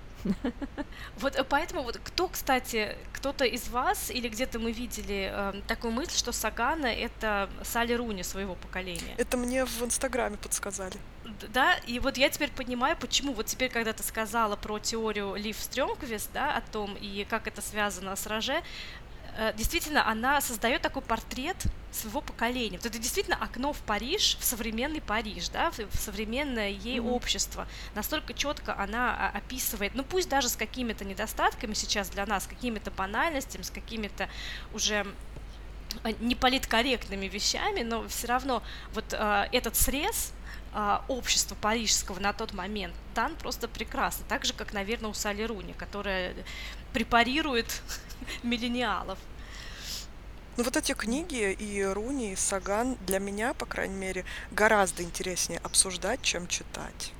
Speaker 2: Вот э, поэтому вот кто, кстати, кто-то из вас или где-то мы видели э, такую мысль, что Сагана это Салли Руни своего поколения.
Speaker 3: Это мне в Инстаграме подсказали.
Speaker 2: Да, и вот я теперь понимаю, почему вот теперь, когда ты сказала про теорию Лив Стрёмквист, да, о том, и как это связано с Роже, действительно, она создает такой портрет своего поколения. Вот это действительно окно в Париж, в современный Париж, да, в современное ей mm-hmm. общество. Настолько четко она а, описывает, ну пусть даже с какими-то недостатками сейчас для нас, с какими-то банальностями, с какими-то уже э, неполиткорректными вещами, но все равно вот э, этот срез э, общества парижского на тот момент дан просто прекрасно, так же, как, наверное, у Сали Руни, которая препарирует миллениалов.
Speaker 3: Ну вот эти книги и Руни, и Саган для меня, по крайней мере, гораздо интереснее обсуждать, чем читать.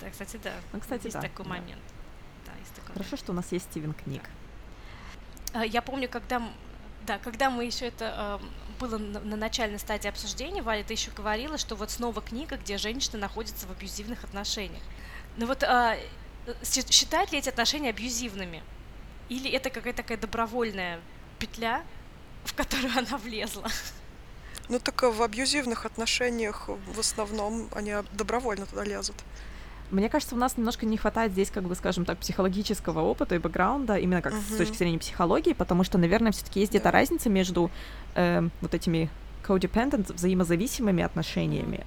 Speaker 2: Да, кстати, да. Ну, кстати, есть да, такой да. момент.
Speaker 1: Да, есть такой Хорошо, момент. что у нас есть Стивен Книг.
Speaker 2: Да. Я помню, когда, да, когда мы еще это э, было на, на начальной стадии обсуждения, Валя, ты еще говорила, что вот снова книга, где женщина находится в абьюзивных отношениях. Ну вот э, считают ли эти отношения абьюзивными? Или это какая-то такая добровольная петля, в которую она влезла?
Speaker 3: Ну так в абьюзивных отношениях в основном они добровольно туда лезут.
Speaker 1: Мне кажется, у нас немножко не хватает здесь, как бы, скажем так, психологического опыта и бэкграунда, именно как uh-huh. с точки зрения психологии, потому что, наверное, все-таки есть где-то разница между э, вот этими codependent, взаимозависимыми отношениями,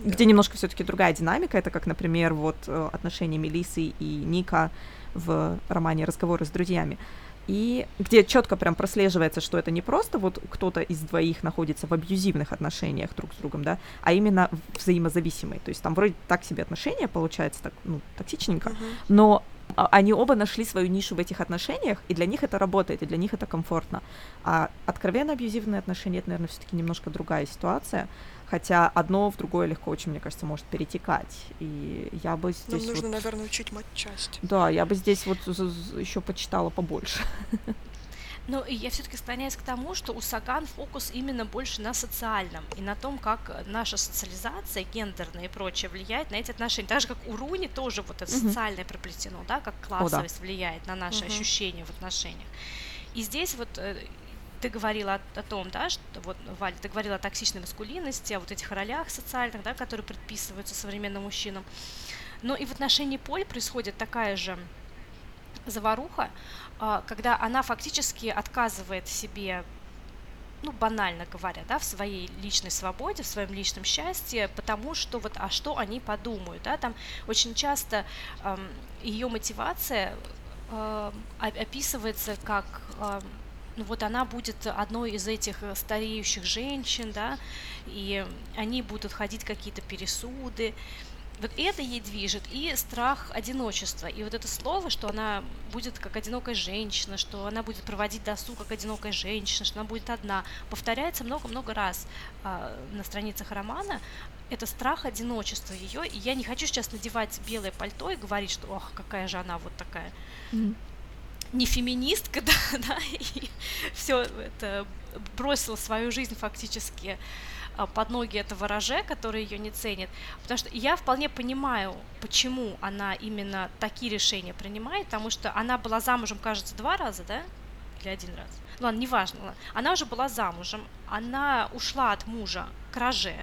Speaker 1: yeah. где немножко все-таки другая динамика. Это как, например, вот э, отношения Мелисы и Ника в романе «Разговоры с друзьями», и где четко прям прослеживается, что это не просто вот кто-то из двоих находится в абьюзивных отношениях друг с другом, да, а именно взаимозависимые. То есть там вроде так себе отношения получается, так, ну, токсичненько, uh-huh. но а, они оба нашли свою нишу в этих отношениях, и для них это работает, и для них это комфортно. А откровенно абьюзивные отношения, это, наверное, все-таки немножко другая ситуация. Хотя одно в другое легко очень, мне кажется, может перетекать. И я бы здесь.
Speaker 3: Нам нужно,
Speaker 1: вот...
Speaker 3: наверное, учить матчасть.
Speaker 1: Да, я бы здесь вот еще почитала побольше.
Speaker 2: Но я все-таки склоняюсь к тому, что у Саган фокус именно больше на социальном и на том, как наша социализация, гендерная и прочее влияет на эти отношения. Так же, как у Руни тоже вот это uh-huh. социальное проплетено, да, как классовость О, да. влияет на наши uh-huh. ощущения в отношениях. И здесь вот э, ты говорила о, о том, да, что вот, Валя, ты говорила о токсичной маскулинности, о вот этих ролях социальных, да, которые предписываются современным мужчинам. Но и в отношении Поль происходит такая же заваруха, а, когда она фактически отказывает себе ну, банально говоря, да, в своей личной свободе, в своем личном счастье, потому что вот, а что они подумают, да, там очень часто ее мотивация э, описывается как ну вот она будет одной из этих стареющих женщин, да, и они будут ходить какие-то пересуды, вот это ей движет, и страх одиночества. И вот это слово, что она будет как одинокая женщина, что она будет проводить досуг как одинокая женщина, что она будет одна, повторяется много-много раз а, на страницах романа. Это страх одиночества ее. И я не хочу сейчас надевать белое пальто и говорить, что ох, какая же она вот такая. Mm-hmm не феминистка, да, да, и все это бросила свою жизнь фактически а, под ноги этого роже, который ее не ценит. Потому что я вполне понимаю, почему она именно такие решения принимает, потому что она была замужем, кажется, два раза, да? Или один раз. Ну ладно, неважно. Она уже была замужем, она ушла от мужа к роже,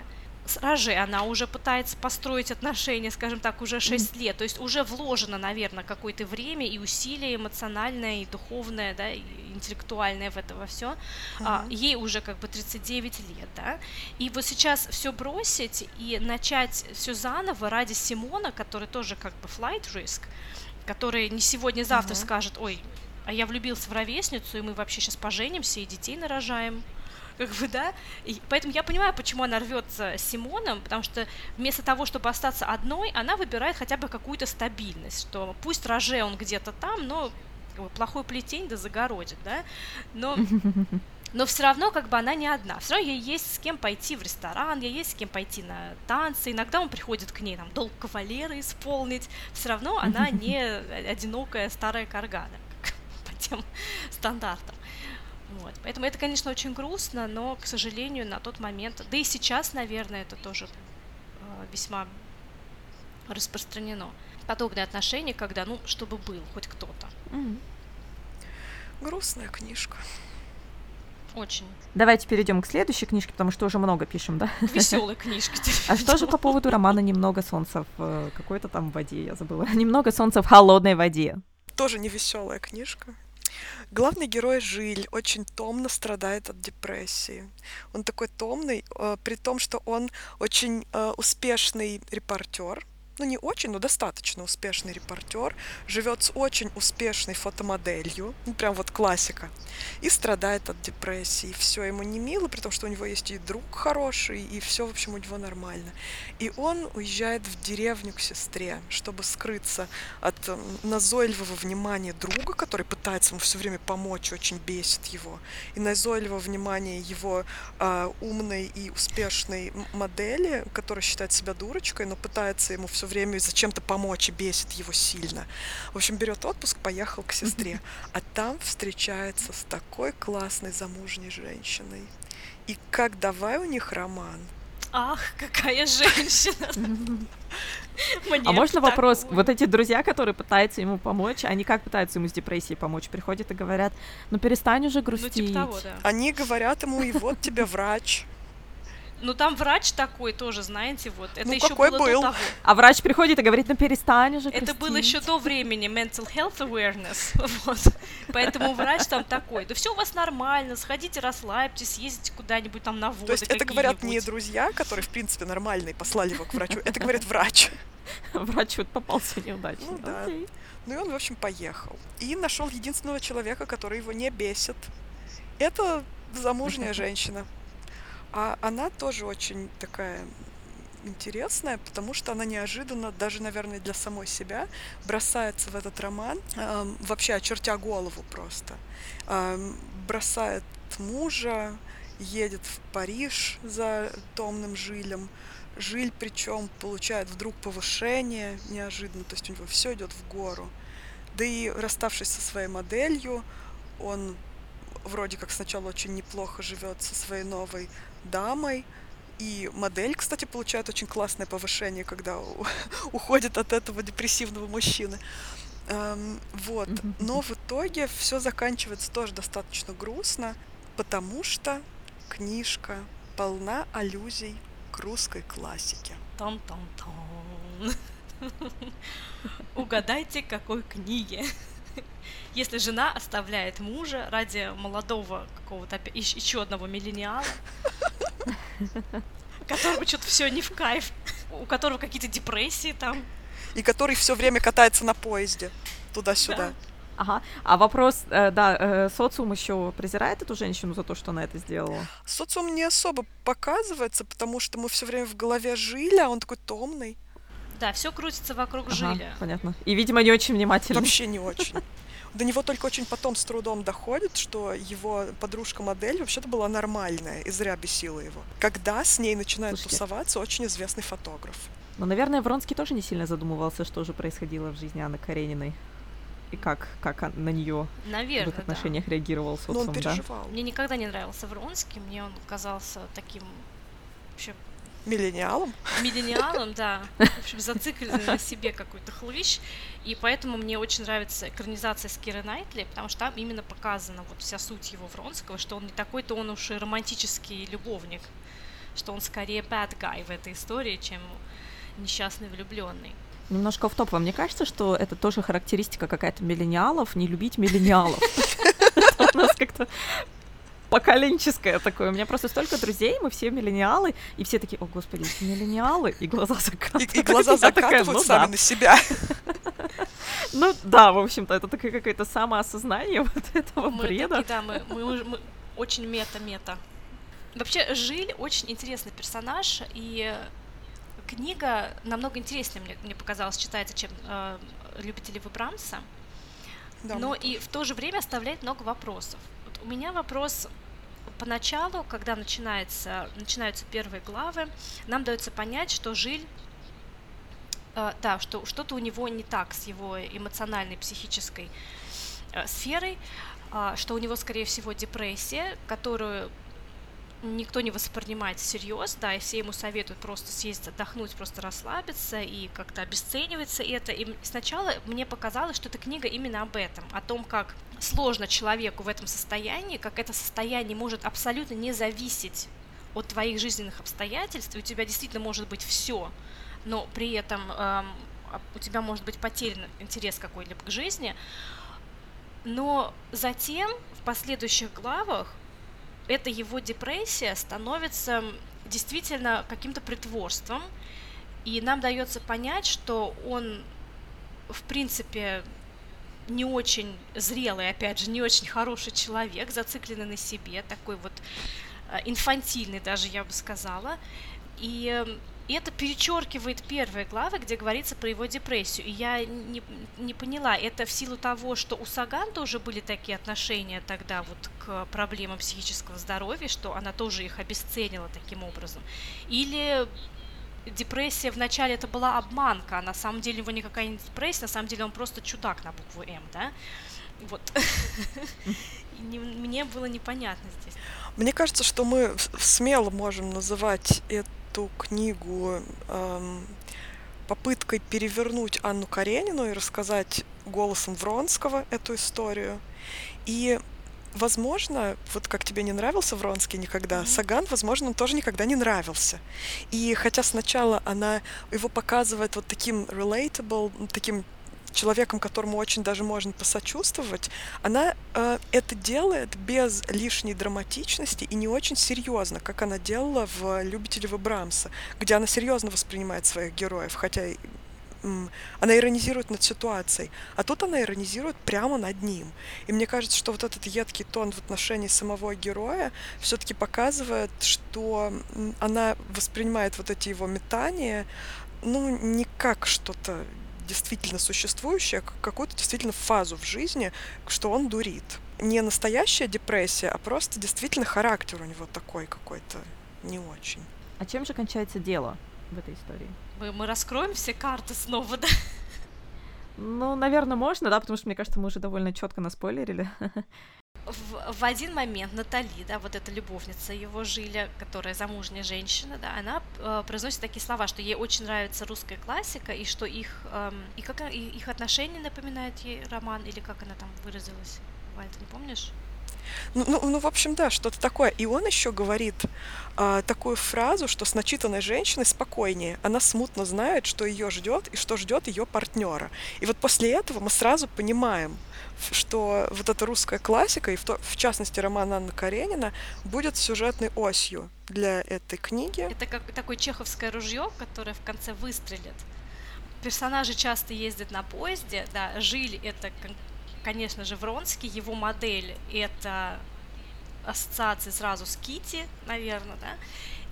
Speaker 2: с Роже она уже пытается построить отношения, скажем так, уже 6 mm лет, то есть уже вложено, наверное, какое-то время и усилие эмоциональное, и духовное, да, и интеллектуальное в это во все. Mm-hmm. А, ей уже как бы 39 лет, да, и вот сейчас все бросить и начать все заново ради Симона, который тоже как бы flight risk, который не сегодня-завтра mm-hmm. скажет, ой, а я влюбился в ровесницу, и мы вообще сейчас поженимся и детей нарожаем как бы, да, и поэтому я понимаю, почему она рвется с Симоном, потому что вместо того, чтобы остаться одной, она выбирает хотя бы какую-то стабильность, что пусть Роже он где-то там, но как бы, плохой плетень да загородит, да, но но все равно как бы она не одна. Все равно ей есть с кем пойти в ресторан, ей есть с кем пойти на танцы. Иногда он приходит к ней там долг кавалера исполнить. Все равно она не одинокая старая каргана по тем стандартам. Вот. Поэтому это, конечно, очень грустно, но, к сожалению, на тот момент, да и сейчас, наверное, это тоже э, весьма распространено. Подобное отношение, когда, ну, чтобы был хоть кто-то. Mm-hmm.
Speaker 3: Грустная книжка.
Speaker 2: Очень.
Speaker 1: Давайте перейдем к следующей книжке, потому что уже много пишем, да?
Speaker 2: Веселая книжка.
Speaker 1: А что же по поводу романа «Немного солнца в э, какой-то там воде», я забыла. «Немного солнца в холодной воде».
Speaker 3: Тоже не веселая книжка. Главный герой Жиль очень томно страдает от депрессии. Он такой томный, э, при том, что он очень э, успешный репортер, ну не очень, но достаточно успешный репортер, живет с очень успешной фотомоделью, ну прям вот классика, и страдает от депрессии. Все ему не мило, при том, что у него есть и друг хороший, и все, в общем, у него нормально. И он уезжает в деревню к сестре, чтобы скрыться от назойливого внимания друга, который пытается ему все время помочь, очень бесит его, и назойливого внимания его э, умной и успешной модели, которая считает себя дурочкой, но пытается ему все время зачем-то помочь и бесит его сильно. В общем, берет отпуск, поехал к сестре, а там встречается с такой классной замужней женщиной. И как давай у них роман.
Speaker 2: Ах, какая женщина!
Speaker 1: а можно вопрос? Вот эти друзья, которые пытаются ему помочь, они как пытаются ему с депрессией помочь? Приходят и говорят, ну перестань уже грустить. Ну, типа того,
Speaker 3: да. Они говорят ему, и вот тебе врач.
Speaker 2: Ну там врач такой тоже, знаете, вот. Это
Speaker 3: ну,
Speaker 2: еще
Speaker 3: какой
Speaker 2: было
Speaker 3: был?
Speaker 2: до того.
Speaker 1: А врач приходит и говорит, ну перестань уже
Speaker 2: Это
Speaker 1: грустить.
Speaker 2: было еще до времени mental health awareness, вот. Поэтому врач там такой, да все у вас нормально, сходите расслабьтесь, съездите куда-нибудь там на воды
Speaker 3: То есть это говорят не друзья, которые в принципе нормальные, послали его к врачу, это говорит врач.
Speaker 1: Врач вот попался неудачно.
Speaker 3: Ну да. Ну и он, в общем, поехал. И нашел единственного человека, который его не бесит. Это замужняя женщина. А она тоже очень такая интересная, потому что она неожиданно, даже, наверное, для самой себя, бросается в этот роман, э, вообще очертя голову просто. Э, бросает мужа, едет в Париж за томным жилем. Жиль, причем, получает вдруг повышение неожиданно, то есть у него все идет в гору. Да и расставшись со своей моделью, он вроде как сначала очень неплохо живет со своей новой дамой. И модель, кстати, получает очень классное повышение, когда уходит от этого депрессивного мужчины. Эм, вот. Но в итоге все заканчивается тоже достаточно грустно. Потому что книжка полна аллюзий к русской классике.
Speaker 2: Тон-тон-тон. Угадайте, какой книге. Если жена оставляет мужа ради молодого какого-то еще одного миллениала, которому что-то все не в кайф, у которого какие-то депрессии там.
Speaker 3: И который все время катается на поезде туда-сюда. Да.
Speaker 1: Ага. А вопрос, э, да, э, социум еще презирает эту женщину за то, что она это сделала?
Speaker 3: Социум не особо показывается, потому что мы все время в голове жили, а он такой томный.
Speaker 2: Да, все крутится вокруг ага, жили.
Speaker 1: Понятно. И, видимо, не очень внимательно.
Speaker 3: Вообще не очень. До него только очень потом с трудом доходит, что его подружка-модель вообще-то была нормальная и зря бесила его. Когда с ней начинает Слушайте. тусоваться очень известный фотограф.
Speaker 1: Но, наверное, Вронский тоже не сильно задумывался, что же происходило в жизни Анны Карениной. И как, как на нее
Speaker 2: Наверное,
Speaker 1: в их отношениях да. реагировал социум,
Speaker 3: Но он переживал.
Speaker 2: Да? Мне никогда не нравился Вронский, мне он казался таким вообще
Speaker 3: Миллениалом?
Speaker 2: Миллениалом, да. В общем, зацикленный на себе какой-то хлыщ. И поэтому мне очень нравится экранизация с Кирой Найтли, потому что там именно показана вот вся суть его Вронского, что он не такой-то он уж и романтический любовник, что он скорее bad guy в этой истории, чем несчастный влюбленный.
Speaker 1: Немножко в топ. Вам не кажется, что это тоже характеристика какая-то миллениалов, не любить миллениалов? У нас как-то поколенческое такое. У меня просто столько друзей, мы все миллениалы, и все такие, о, господи, миллениалы, и глаза закатывают.
Speaker 3: И, и глаза закатывают ну, сами да. на себя.
Speaker 1: Ну да, в общем-то, это такое какое-то самоосознание вот этого мы бреда.
Speaker 2: Такие, да, мы, мы, мы очень мета-мета. Вообще, Жиль очень интересный персонаж, и книга намного интереснее, мне, мне показалось, читается, чем э, «Любители Выбрамса». Да, но и в то же время оставляет много вопросов. У меня вопрос поначалу, когда начинается, начинаются первые главы, нам дается понять, что Жиль э, да, что что-то у него не так с его эмоциональной, психической э, сферой, э, что у него, скорее всего, депрессия, которую никто не воспринимает всерьез, да, и все ему советуют просто съездить отдохнуть, просто расслабиться, и как-то обесценивается это. И сначала мне показалось, что эта книга именно об этом, о том, как сложно человеку в этом состоянии, как это состояние может абсолютно не зависеть от твоих жизненных обстоятельств, и у тебя действительно может быть все, но при этом эм, у тебя может быть потерян интерес какой-либо к жизни. Но затем в последующих главах эта его депрессия становится действительно каким-то притворством, и нам дается понять, что он, в принципе, не очень зрелый, опять же, не очень хороший человек, зацикленный на себе, такой вот э, инфантильный даже, я бы сказала. И и это перечеркивает первые главы, где говорится про его депрессию. И я не, не поняла, это в силу того, что у Саган тоже были такие отношения тогда вот к проблемам психического здоровья, что она тоже их обесценила таким образом. Или депрессия вначале это была обманка, а на самом деле у него никакая не депрессия, на самом деле он просто чудак на букву М, да? Вот. Мне было непонятно здесь.
Speaker 3: Мне кажется, что мы смело можем называть эту книгу эм, попыткой перевернуть Анну Каренину и рассказать голосом Вронского эту историю. И возможно, вот как тебе не нравился Вронский никогда, mm-hmm. Саган, возможно, он тоже никогда не нравился. И хотя сначала она его показывает вот таким relatable, таким человеком, которому очень даже можно посочувствовать, она э, это делает без лишней драматичности и не очень серьезно, как она делала в «Любителе Брамса», где она серьезно воспринимает своих героев, хотя она иронизирует над ситуацией, а тут она иронизирует прямо над ним. И мне кажется, что вот этот едкий тон в отношении самого героя все-таки показывает, что она воспринимает вот эти его метания, ну, не как что-то действительно существующее, какую-то действительно фазу в жизни, что он дурит. Не настоящая депрессия, а просто действительно характер у него такой какой-то не очень.
Speaker 1: А чем же кончается дело в этой истории?
Speaker 2: Мы, мы раскроем все карты снова, да?
Speaker 1: Ну, наверное, можно, да, потому что, мне кажется, мы уже довольно четко наспойлерили.
Speaker 2: в, в один момент Натали, да, вот эта любовница его Жиля, которая замужняя женщина, да, она э, произносит такие слова, что ей очень нравится русская классика, и что их, э, и как и их отношения напоминают ей роман, или как она там выразилась, Валь, ты не помнишь?
Speaker 3: Ну, ну, ну, в общем, да, что-то такое. И он еще говорит а, такую фразу, что с начитанной женщиной спокойнее. Она смутно знает, что ее ждет и что ждет ее партнера. И вот после этого мы сразу понимаем, что вот эта русская классика, и в, то, в частности роман Анны Каренина, будет сюжетной осью для этой книги.
Speaker 2: Это как такое чеховское ружье, которое в конце выстрелит. Персонажи часто ездят на поезде, да, Жиль это, конечно же, Вронский, его модель это ассоциации сразу с Кити, наверное, да,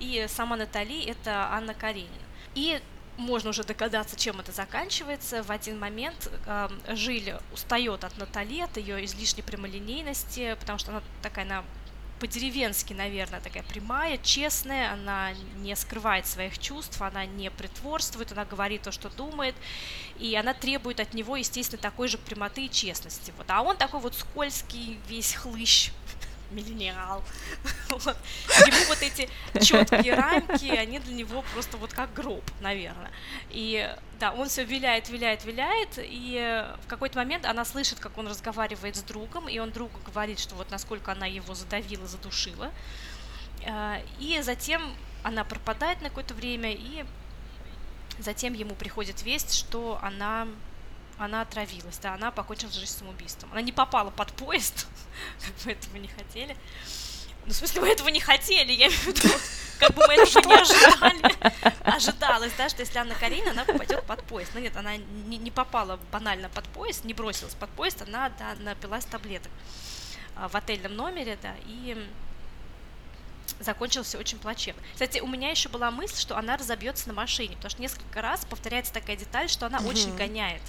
Speaker 2: и сама Натали это Анна Каренина. И можно уже догадаться, чем это заканчивается. В один момент э, Жиль устает от Натали, от ее излишней прямолинейности, потому что она такая, она по-деревенски, наверное, такая прямая, честная, она не скрывает своих чувств, она не притворствует, она говорит то, что думает, и она требует от него, естественно, такой же прямоты и честности. Вот. А он такой вот скользкий, весь хлыщ, миллениал. Вот. Ему вот эти четкие рамки, они для него просто вот как гроб, наверное. И да, он все виляет, виляет, виляет, и в какой-то момент она слышит, как он разговаривает с другом, и он другу говорит, что вот насколько она его задавила, задушила. А, и затем она пропадает на какое-то время, и затем ему приходит весть, что она она отравилась, да, она покончила жизнь самоубийством. Она не попала под поезд, как мы этого не хотели. Ну, в смысле, мы этого не хотели, я имею в виду, как бы мы этого не ожидали. Ожидалось, да, что если Анна Карина, она попадет под поезд. Но нет, она не, не попала банально под поезд, не бросилась под поезд, она, да, напилась таблеток а, в отельном номере, да, и закончился очень плачевно. Кстати, у меня еще была мысль, что она разобьется на машине, потому что несколько раз повторяется такая деталь, что она очень гоняет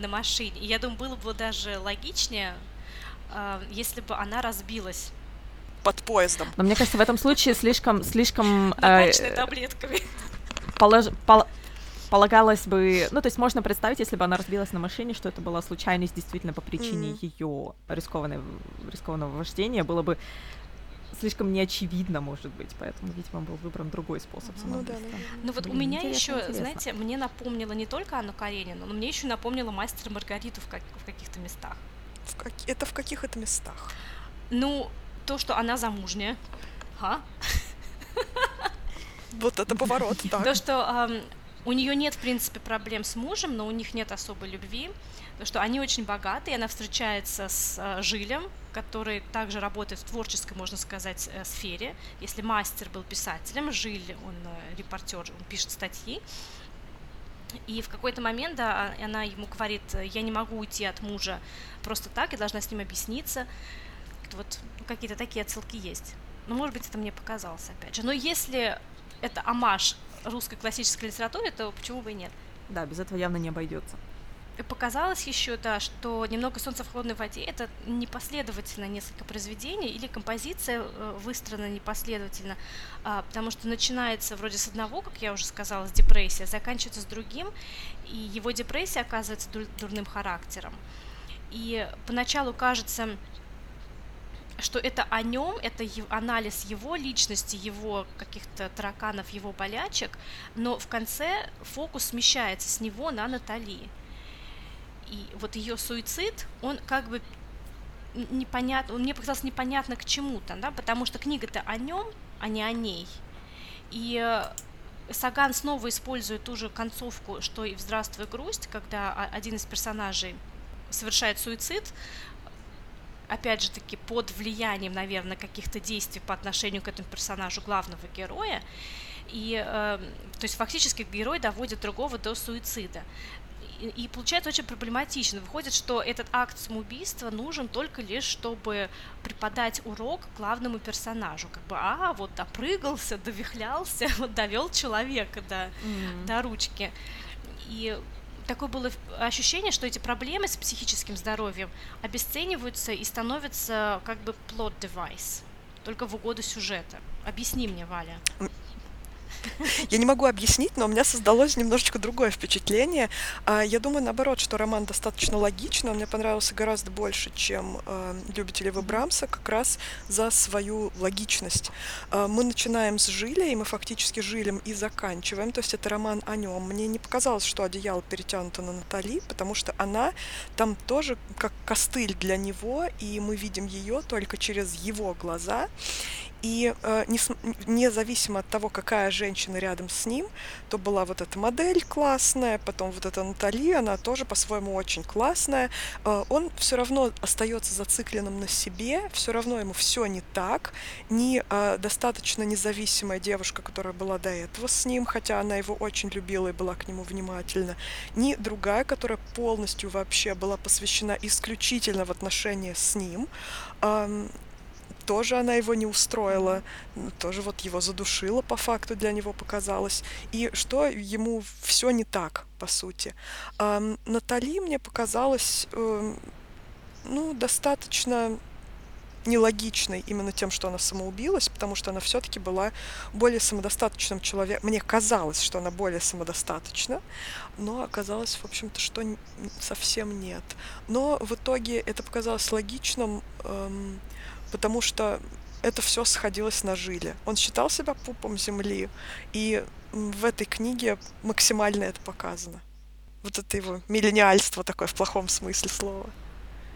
Speaker 2: на машине. И я думаю, было бы даже логичнее, э, если бы она разбилась.
Speaker 3: Под поездом.
Speaker 1: Но мне кажется, в этом случае слишком... слишком
Speaker 2: э, таблетками.
Speaker 1: Полож, пол, полагалось бы, ну, то есть можно представить, если бы она разбилась на машине, что это была случайность действительно по причине mm-hmm. ее рискованного, рискованного вождения, было бы слишком неочевидно, может быть, поэтому, видимо, был выбран другой способ самоубийства. Ну, да, да.
Speaker 2: ну вот Блин, у меня еще, интересно. знаете, мне напомнило не только Анну Каренину, но мне еще напомнило мастера Маргариту в, как, в каких-то местах.
Speaker 3: В как... Это в каких это местах?
Speaker 2: Ну, то, что она замужняя. А?
Speaker 3: Вот это поворот, так.
Speaker 2: То, что у нее нет, в принципе, проблем с мужем, но у них нет особой любви что они очень богатые, она встречается с э, Жилем, который также работает в творческой, можно сказать, э, сфере. Если мастер был писателем, Жиль, он э, репортер, он пишет статьи. И в какой-то момент, да, а, она ему говорит, я не могу уйти от мужа просто так, я должна с ним объясниться. Вот ну, какие-то такие отсылки есть. Но, может быть, это мне показалось, опять же. Но если это амаш русской классической литературе, то почему бы и нет?
Speaker 1: Да, без этого явно не обойдется
Speaker 2: показалось еще, да, что «Немного солнца в холодной воде» — это непоследовательно несколько произведений или композиция э, выстроена непоследовательно, а, потому что начинается вроде с одного, как я уже сказала, с депрессии, заканчивается с другим, и его депрессия оказывается дурным характером. И поначалу кажется, что это о нем, это анализ его личности, его каких-то тараканов, его болячек, но в конце фокус смещается с него на Натали и вот ее суицид, он как бы непонятно, мне показалось непонятно к чему-то, да, потому что книга-то о нем, а не о ней. И э, Саган снова использует ту же концовку, что и в «Здравствуй, грусть», когда один из персонажей совершает суицид, опять же таки под влиянием, наверное, каких-то действий по отношению к этому персонажу главного героя. И, э, то есть фактически герой доводит другого до суицида и, получается очень проблематично. Выходит, что этот акт самоубийства нужен только лишь, чтобы преподать урок главному персонажу. Как бы, а, вот допрыгался, довихлялся, вот довел человека до, mm-hmm. до ручки. И такое было ощущение, что эти проблемы с психическим здоровьем обесцениваются и становятся как бы plot device, только в угоду сюжета. Объясни мне, Валя.
Speaker 3: Я не могу объяснить, но у меня создалось немножечко другое впечатление. А, я думаю, наоборот, что роман достаточно логичный, он мне понравился гораздо больше, чем э, «Любители Брамса», как раз за свою логичность. Э, мы начинаем с Жиля, и мы фактически Жилем и заканчиваем, то есть это роман о нем. Мне не показалось, что одеяло перетянуто на Натали, потому что она там тоже как костыль для него, и мы видим ее только через его глаза. И э, не, независимо от того, какая женщина рядом с ним, то была вот эта модель классная, потом вот эта Натали, она тоже по-своему очень классная. Э, он все равно остается зацикленным на себе, все равно ему все не так. Ни э, достаточно независимая девушка, которая была до этого с ним, хотя она его очень любила и была к нему внимательна, ни другая, которая полностью вообще была посвящена исключительно в отношения с ним. Э, тоже она его не устроила, тоже вот его задушила по факту для него показалось. И что ему все не так, по сути. А, Натали мне показалось, э, ну, достаточно нелогичной именно тем, что она самоубилась, потому что она все-таки была более самодостаточным человеком. Мне казалось, что она более самодостаточна, но оказалось, в общем-то, что совсем нет. Но в итоге это показалось логичным, эм, потому что это все сходилось на жиле. Он считал себя пупом земли, и в этой книге максимально это показано. Вот это его миллениальство такое в плохом смысле слова.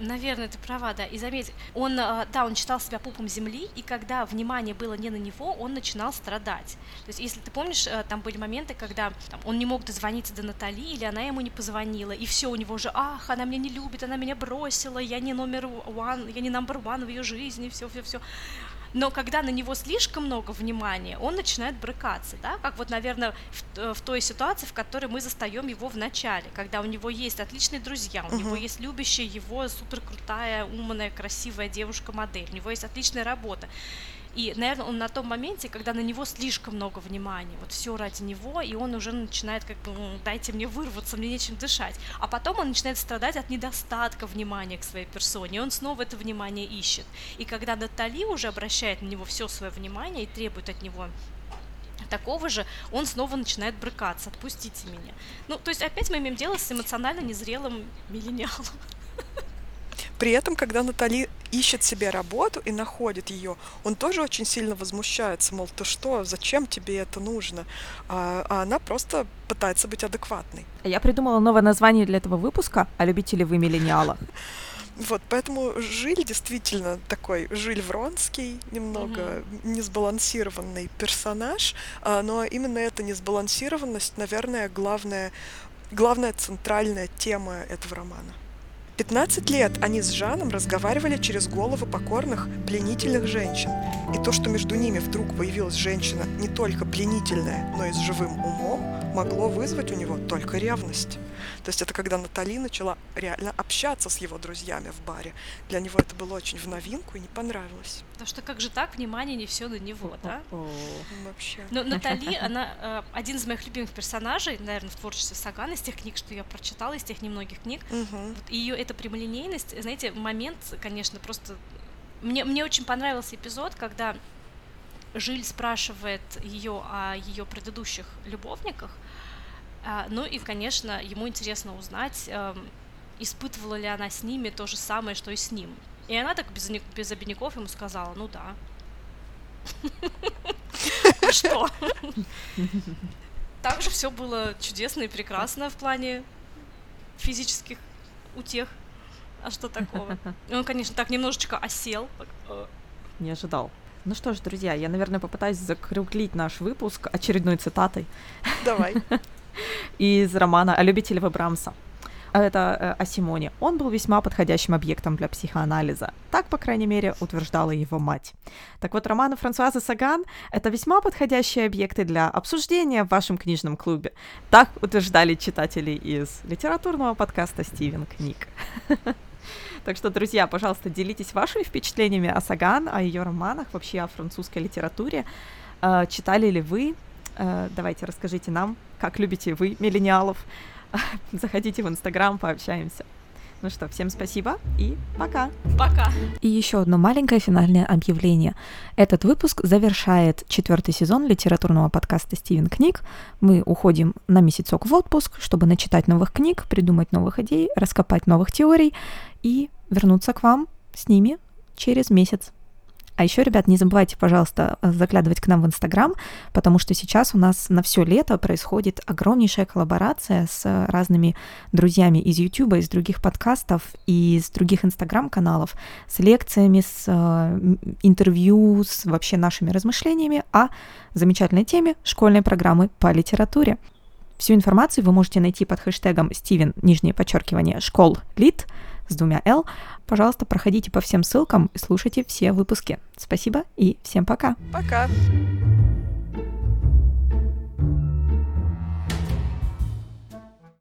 Speaker 2: Наверное, ты права, да. И заметь, он, а, да, он считал себя пупом земли, и когда внимание было не на него, он начинал страдать. То есть, если ты помнишь, э, там были моменты, когда там, он не мог дозвониться до Натали, или она ему не позвонила, и все у него уже, ах, она меня не любит, она меня бросила, я не номер one, я не number one в ее жизни, все, все, все но когда на него слишком много внимания, он начинает брыкаться, да, как вот, наверное, в, э, в той ситуации, в которой мы застаем его в начале, когда у него есть отличные друзья, у uh-huh. него есть любящая его супер крутая, умная, красивая девушка-модель, у него есть отличная работа, и, наверное, он на том моменте, когда на него слишком много внимания, вот все ради него, и он уже начинает как дайте мне вырваться, мне нечем дышать. А потом он начинает страдать от недостатка внимания к своей персоне, и он снова это внимание ищет. И когда Натали уже обращает на него все свое внимание и требует от него такого же, он снова начинает брыкаться, отпустите меня. Ну, то есть опять мы имеем дело с эмоционально незрелым миллениалом.
Speaker 3: При этом, когда Натали ищет себе работу и находит ее, он тоже очень сильно возмущается, мол, ты что, зачем тебе это нужно? А, а она просто пытается быть адекватной.
Speaker 1: Я придумала новое название для этого выпуска «А любите ли вы миллениала?»
Speaker 3: Вот, поэтому Жиль действительно такой Жиль Вронский, немного mm-hmm. несбалансированный персонаж, а, но именно эта несбалансированность, наверное, главная, главная центральная тема этого романа. 15 лет они с Жаном разговаривали через головы покорных, пленительных женщин. И то, что между ними вдруг появилась женщина не только пленительная, но и с живым умом, могло вызвать у него только ревность. То есть это когда Натали начала реально общаться с его друзьями в баре. Для него это было очень в новинку и не понравилось.
Speaker 2: Потому что как же так, внимание не все на него, да?
Speaker 3: Вообще.
Speaker 2: Но Натали, она э, один из моих любимых персонажей, наверное, в творчестве Сагана, из тех книг, что я прочитала, из тех немногих книг. Вот ее эта прямолинейность, знаете, момент, конечно, просто... Мне, мне очень понравился эпизод, когда Жиль спрашивает ее о ее предыдущих любовниках, ну и, конечно, ему интересно узнать, эм, испытывала ли она с ними то же самое, что и с ним. И она так без, без обиняков ему сказала, ну да. А что? Также все было чудесно и прекрасно в плане физических утех. А что такого? Он, конечно, так немножечко осел.
Speaker 1: Не ожидал. Ну что ж, друзья, я, наверное, попытаюсь закруглить наш выпуск очередной цитатой.
Speaker 3: Давай.
Speaker 1: Из романа «О любителе Брамса». Это э, о Симоне. Он был весьма подходящим объектом для психоанализа. Так, по крайней мере, утверждала его мать. Так вот, романы Франсуазы Саган — это весьма подходящие объекты для обсуждения в вашем книжном клубе. Так утверждали читатели из литературного подкаста «Стивен Книг». Так что, друзья, пожалуйста, делитесь вашими впечатлениями о Саган, о ее романах, вообще о французской литературе. Э, читали ли вы давайте расскажите нам, как любите вы миллениалов. Заходите в Инстаграм, пообщаемся. Ну что, всем спасибо и пока.
Speaker 2: Пока.
Speaker 1: И еще одно маленькое финальное объявление. Этот выпуск завершает четвертый сезон литературного подкаста «Стивен книг». Мы уходим на месяцок в отпуск, чтобы начитать новых книг, придумать новых идей, раскопать новых теорий и вернуться к вам с ними через месяц. А еще, ребят, не забывайте, пожалуйста, заглядывать к нам в Инстаграм, потому что сейчас у нас на все лето происходит огромнейшая коллаборация с разными друзьями из YouTube, из других подкастов и из других Инстаграм-каналов, с лекциями, с э, интервью, с вообще нашими размышлениями о замечательной теме школьной программы по литературе. Всю информацию вы можете найти под хэштегом Стивен, нижнее подчеркивание, школ лит, с двумя «л». Пожалуйста, проходите по всем ссылкам и слушайте все выпуски. Спасибо и всем пока.
Speaker 3: Пока.